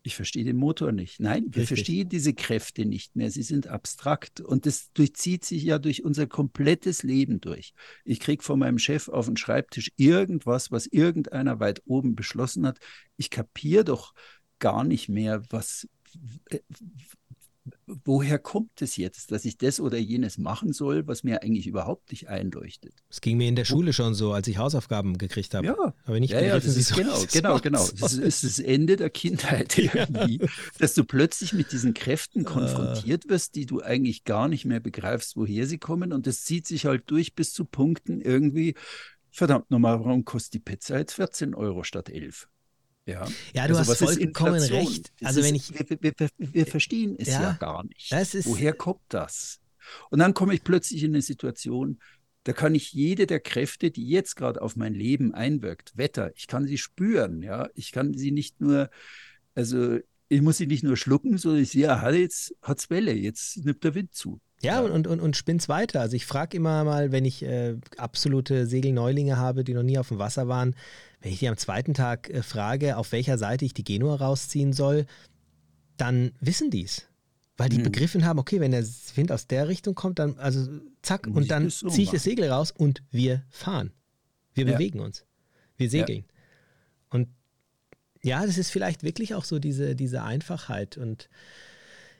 ich verstehe den Motor nicht. Nein, wir Richtig. verstehen diese Kräfte nicht mehr. Sie sind abstrakt und das durchzieht sich ja durch unser komplettes Leben durch. Ich kriege von meinem Chef auf den Schreibtisch irgendwas, was irgendeiner weit oben beschlossen hat. Ich kapiere doch gar nicht mehr, was, woher kommt es jetzt, dass ich das oder jenes machen soll, was mir eigentlich überhaupt nicht einleuchtet? Es ging mir in der Schule schon so, als ich Hausaufgaben gekriegt habe. Ja, aber nicht ja, ja, das ist genau, genau, genau. Das ist das Ende der Kindheit irgendwie, ja. dass du plötzlich mit diesen Kräften äh. konfrontiert wirst, die du eigentlich gar nicht mehr begreifst, woher sie kommen. Und das zieht sich halt durch bis zu Punkten irgendwie. Verdammt nochmal, warum kostet die Pizza jetzt 14 Euro statt 11? Ja, ja du also, hast vollkommen recht. Also ist, wenn ich, wir, wir, wir, wir verstehen es ja, ja gar nicht. Woher kommt das? Und dann komme ich plötzlich in eine Situation, da kann ich jede der Kräfte, die jetzt gerade auf mein Leben einwirkt, Wetter, ich kann sie spüren, ja, ich kann sie nicht nur, also ich muss sie nicht nur schlucken, sondern ich sehe, aha, jetzt hat es Welle, jetzt nimmt der Wind zu. Ja, und, und, und spinn's weiter. Also ich frage immer mal, wenn ich äh, absolute Segelneulinge habe, die noch nie auf dem Wasser waren, wenn ich die am zweiten Tag äh, frage, auf welcher Seite ich die Genua rausziehen soll, dann wissen die es. Weil die hm. begriffen haben, okay, wenn der Wind aus der Richtung kommt, dann, also zack, und dann ziehe ich das Segel raus und wir fahren. Wir ja. bewegen uns. Wir segeln. Ja. Und ja, das ist vielleicht wirklich auch so diese, diese Einfachheit und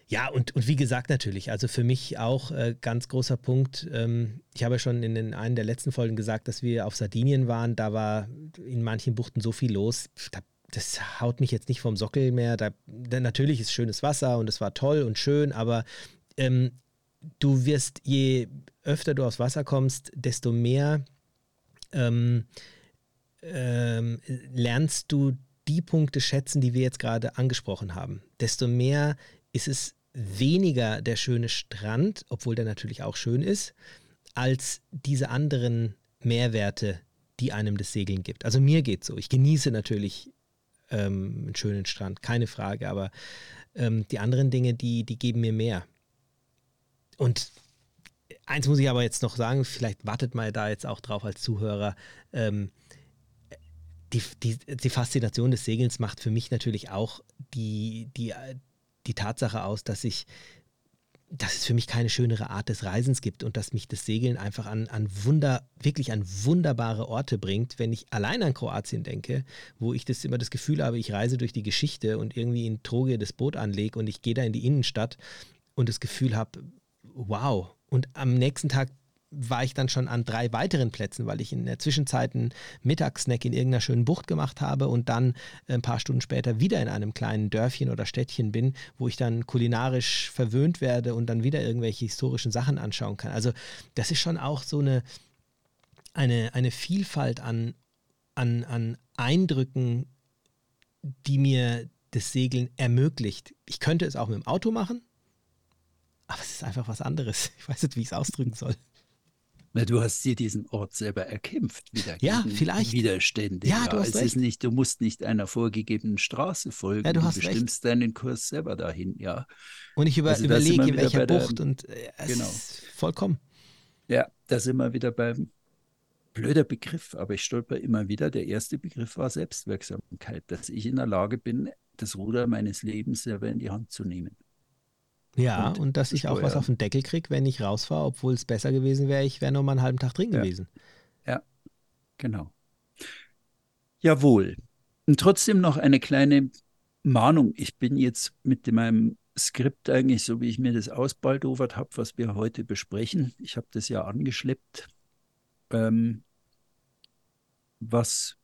ja, und, und wie gesagt natürlich, also für mich auch äh, ganz großer Punkt. Ähm, ich habe ja schon in den, einen der letzten Folgen gesagt, dass wir auf Sardinien waren. Da war in manchen Buchten so viel los. Da, das haut mich jetzt nicht vom Sockel mehr. Da, da, natürlich ist schönes Wasser und es war toll und schön, aber ähm, du wirst, je öfter du aufs Wasser kommst, desto mehr ähm, ähm lernst du die Punkte schätzen, die wir jetzt gerade angesprochen haben. Desto mehr ist es weniger der schöne Strand, obwohl der natürlich auch schön ist, als diese anderen Mehrwerte, die einem das Segeln gibt. Also mir geht so. Ich genieße natürlich ähm, einen schönen Strand, keine Frage, aber ähm, die anderen Dinge, die, die geben mir mehr. Und eins muss ich aber jetzt noch sagen, vielleicht wartet mal da jetzt auch drauf als Zuhörer. Ähm, die, die, die Faszination des Segelns macht für mich natürlich auch die, die, die Tatsache aus, dass ich dass es für mich keine schönere Art des Reisens gibt und dass mich das Segeln einfach an, an Wunder, wirklich an wunderbare Orte bringt, wenn ich allein an Kroatien denke, wo ich das immer das Gefühl habe, ich reise durch die Geschichte und irgendwie in Troge das Boot anlege und ich gehe da in die Innenstadt und das Gefühl habe, wow. Und am nächsten Tag war ich dann schon an drei weiteren Plätzen, weil ich in der Zwischenzeit einen Mittagssnack in irgendeiner schönen Bucht gemacht habe und dann ein paar Stunden später wieder in einem kleinen Dörfchen oder Städtchen bin, wo ich dann kulinarisch verwöhnt werde und dann wieder irgendwelche historischen Sachen anschauen kann. Also das ist schon auch so eine, eine, eine Vielfalt an, an, an Eindrücken, die mir das Segeln ermöglicht. Ich könnte es auch mit dem Auto machen, aber es ist einfach was anderes. Ich weiß nicht, wie ich es ausdrücken soll. Na, du hast dir diesen Ort selber erkämpft, wieder ja, vielleicht. Widerstände. Ja, du hast es recht. Ist nicht, du musst nicht einer vorgegebenen Straße folgen. Ja, du, du hast bestimmst recht. deinen Kurs selber dahin, ja. Und ich über, also überlege, in welcher Bucht der, und äh, genau. vollkommen. Ja, da sind wir wieder beim blöder Begriff, aber ich stolper immer wieder. Der erste Begriff war Selbstwirksamkeit, dass ich in der Lage bin, das Ruder meines Lebens selber in die Hand zu nehmen. Ja, und, und dass ich auch was auf den Deckel kriege, wenn ich rausfahre, obwohl es besser gewesen wäre, ich wäre noch mal einen halben Tag drin ja. gewesen. Ja, genau. Jawohl. Und trotzdem noch eine kleine Mahnung. Ich bin jetzt mit meinem Skript eigentlich, so wie ich mir das ausbaldowert habe, was wir heute besprechen. Ich habe das ja angeschleppt. Ähm, was,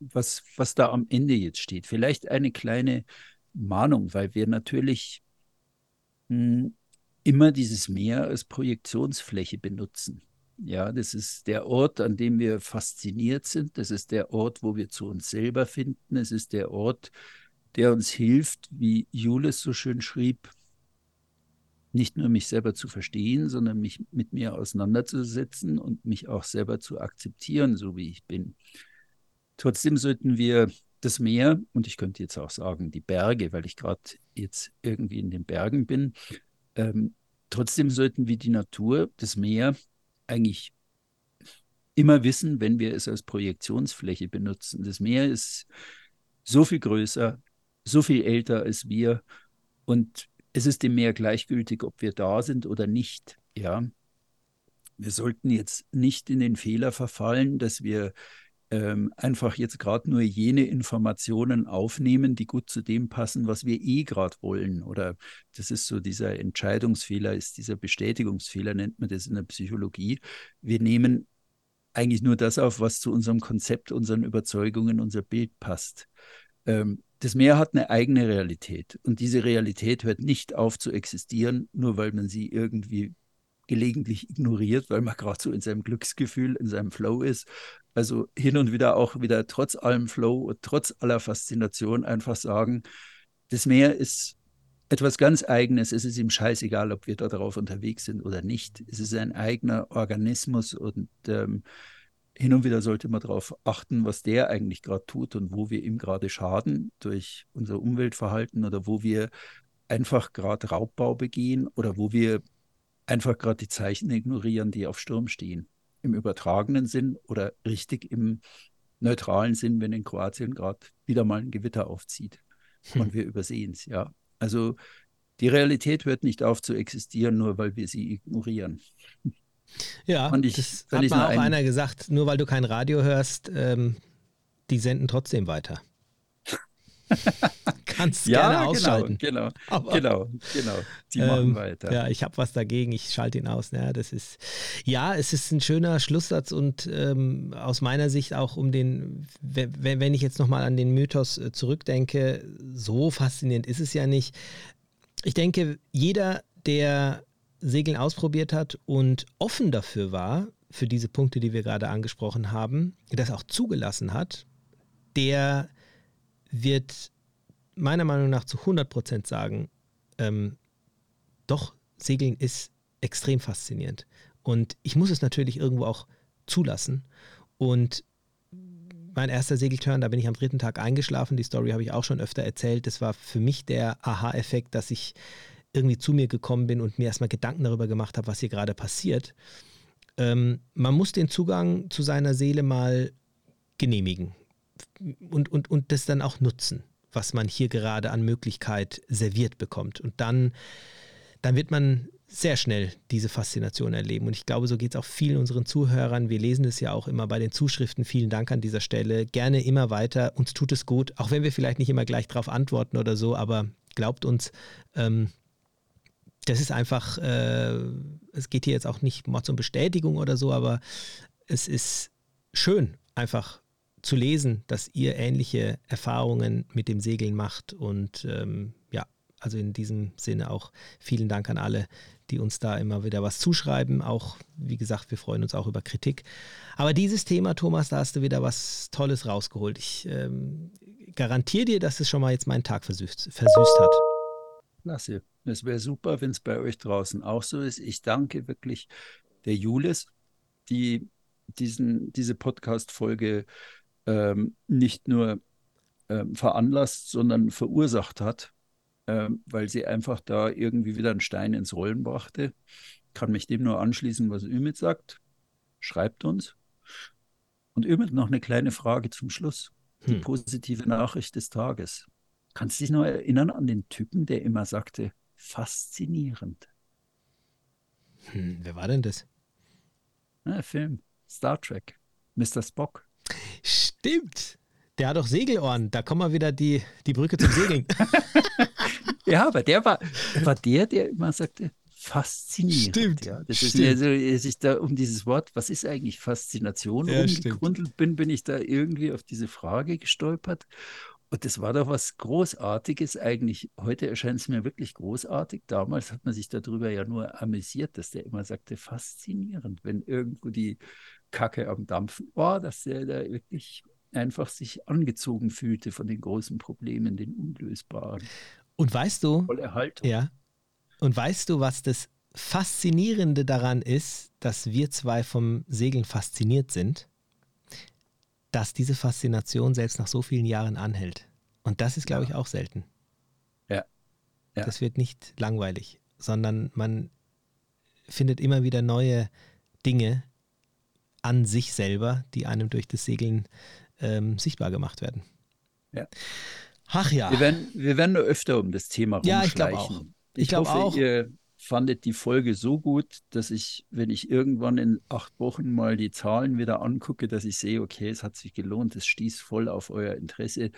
was, was da am Ende jetzt steht. Vielleicht eine kleine Mahnung, weil wir natürlich immer dieses Meer als Projektionsfläche benutzen. Ja, das ist der Ort, an dem wir fasziniert sind. Das ist der Ort, wo wir zu uns selber finden. Es ist der Ort, der uns hilft, wie Jules so schön schrieb, nicht nur mich selber zu verstehen, sondern mich mit mir auseinanderzusetzen und mich auch selber zu akzeptieren, so wie ich bin. Trotzdem sollten wir das Meer, und ich könnte jetzt auch sagen die Berge, weil ich gerade jetzt irgendwie in den Bergen bin, ähm, trotzdem sollten wir die Natur, das Meer eigentlich immer wissen, wenn wir es als Projektionsfläche benutzen. Das Meer ist so viel größer, so viel älter als wir und es ist dem Meer gleichgültig, ob wir da sind oder nicht. Ja, wir sollten jetzt nicht in den Fehler verfallen, dass wir ähm, einfach jetzt gerade nur jene Informationen aufnehmen, die gut zu dem passen, was wir eh gerade wollen. Oder das ist so dieser Entscheidungsfehler, ist dieser Bestätigungsfehler, nennt man das in der Psychologie. Wir nehmen eigentlich nur das auf, was zu unserem Konzept, unseren Überzeugungen, unser Bild passt. Ähm, das Meer hat eine eigene Realität und diese Realität hört nicht auf zu existieren, nur weil man sie irgendwie gelegentlich ignoriert, weil man gerade so in seinem Glücksgefühl, in seinem Flow ist. Also hin und wieder auch wieder trotz allem Flow und trotz aller Faszination einfach sagen, das Meer ist etwas ganz Eigenes. Es ist ihm scheißegal, ob wir da drauf unterwegs sind oder nicht. Es ist ein eigener Organismus und ähm, hin und wieder sollte man darauf achten, was der eigentlich gerade tut und wo wir ihm gerade schaden durch unser Umweltverhalten oder wo wir einfach gerade Raubbau begehen oder wo wir einfach gerade die Zeichen ignorieren, die auf Sturm stehen. Im übertragenen Sinn oder richtig im neutralen Sinn, wenn in Kroatien gerade wieder mal ein Gewitter aufzieht hm. und wir übersehen es, ja. Also die Realität hört nicht auf zu existieren, nur weil wir sie ignorieren. Ja, und ich, das hat mal auch einer gesagt, nur weil du kein Radio hörst, ähm, die senden trotzdem weiter. Kannst ja, gerne genau, ausschalten. Genau, genau, genau, genau. Die ähm, machen weiter. Ja, ich habe was dagegen, ich schalte ihn aus. Ja, das ist, ja, es ist ein schöner Schlusssatz und ähm, aus meiner Sicht auch um den, wenn, wenn ich jetzt nochmal an den Mythos äh, zurückdenke, so faszinierend ist es ja nicht. Ich denke, jeder, der Segeln ausprobiert hat und offen dafür war, für diese Punkte, die wir gerade angesprochen haben, das auch zugelassen hat, der wird meiner Meinung nach zu 100 Prozent sagen, ähm, doch, Segeln ist extrem faszinierend. Und ich muss es natürlich irgendwo auch zulassen. Und mein erster Segelturn, da bin ich am dritten Tag eingeschlafen. Die Story habe ich auch schon öfter erzählt. Das war für mich der Aha-Effekt, dass ich irgendwie zu mir gekommen bin und mir erstmal Gedanken darüber gemacht habe, was hier gerade passiert. Ähm, man muss den Zugang zu seiner Seele mal genehmigen und, und, und das dann auch nutzen, was man hier gerade an Möglichkeit serviert bekommt. Und dann, dann wird man sehr schnell diese Faszination erleben. Und ich glaube, so geht es auch vielen unseren Zuhörern. Wir lesen es ja auch immer bei den Zuschriften. Vielen Dank an dieser Stelle. Gerne immer weiter. Uns tut es gut, auch wenn wir vielleicht nicht immer gleich darauf antworten oder so, aber glaubt uns, ähm, das ist einfach, äh, es geht hier jetzt auch nicht mal um Bestätigung oder so, aber es ist schön, einfach zu lesen, dass ihr ähnliche Erfahrungen mit dem Segeln macht. Und ähm, ja, also in diesem Sinne auch vielen Dank an alle, die uns da immer wieder was zuschreiben. Auch, wie gesagt, wir freuen uns auch über Kritik. Aber dieses Thema, Thomas, da hast du wieder was Tolles rausgeholt. Ich ähm, garantiere dir, dass es schon mal jetzt meinen Tag versüßt, versüßt hat. Klasse. Es wäre super, wenn es bei euch draußen auch so ist. Ich danke wirklich der Julis, die diesen, diese Podcast-Folge ähm, nicht nur ähm, veranlasst, sondern verursacht hat, ähm, weil sie einfach da irgendwie wieder einen Stein ins Rollen brachte. Kann mich dem nur anschließen, was Ümit sagt. Schreibt uns. Und Ümit, noch eine kleine Frage zum Schluss. Die hm. positive Nachricht des Tages. Kannst du dich noch erinnern an den Typen, der immer sagte, faszinierend. Hm, wer war denn das? Ja, Film. Star Trek. Mr. Spock. Stimmt. Der hat doch Segelohren. Da kommen wir wieder die, die Brücke zum Segeln. ja, aber der war, war der, der immer sagte, faszinierend. Stimmt. Ja, das stimmt. ist mir so, als ich da um dieses Wort, was ist eigentlich Faszination, ja, rumgegrundelt bin, bin ich da irgendwie auf diese Frage gestolpert. Und das war doch was Großartiges eigentlich. Heute erscheint es mir wirklich großartig. Damals hat man sich darüber ja nur amüsiert, dass der immer sagte, faszinierend, wenn irgendwo die Kacke am Dampfen war, dass der da wirklich einfach sich angezogen fühlte von den großen Problemen, den unlösbaren. Und weißt du. Ja. Und weißt du, was das Faszinierende daran ist, dass wir zwei vom Segeln fasziniert sind? Dass diese Faszination selbst nach so vielen Jahren anhält. Und das ist, glaube Ja. ich, auch selten. Ja. Ja. Das wird nicht langweilig, sondern man findet immer wieder neue Dinge an sich selber, die einem durch das Segeln ähm, sichtbar gemacht werden. Ja. Ach ja. Wir werden, wir werden nur öfter um das Thema Ja, ich rumschleichen. glaub auch. Ich, Ich glaub hoffe, auch. ihr fandet die Folge so gut, dass ich, wenn ich irgendwann in acht Wochen mal die Zahlen wieder angucke, dass ich sehe, okay, es hat sich gelohnt, es stieß voll auf euer Interesse.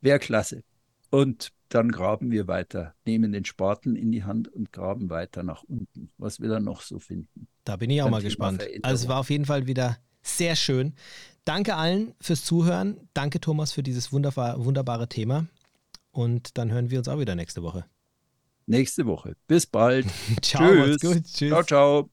Wäre klasse. Und dann graben wir weiter, nehmen den Spaten in die Hand und graben weiter nach unten, was wir dann noch so finden. Da bin ich auch beim mal gespannt. Also es war auf jeden Fall wieder sehr schön. Danke allen fürs Zuhören. Danke Thomas für dieses wunderbar, wunderbare Thema. Und dann hören wir uns auch wieder nächste Woche. Nächste Woche. Bis bald. Ciao. Tschüss. Ciao, ciao.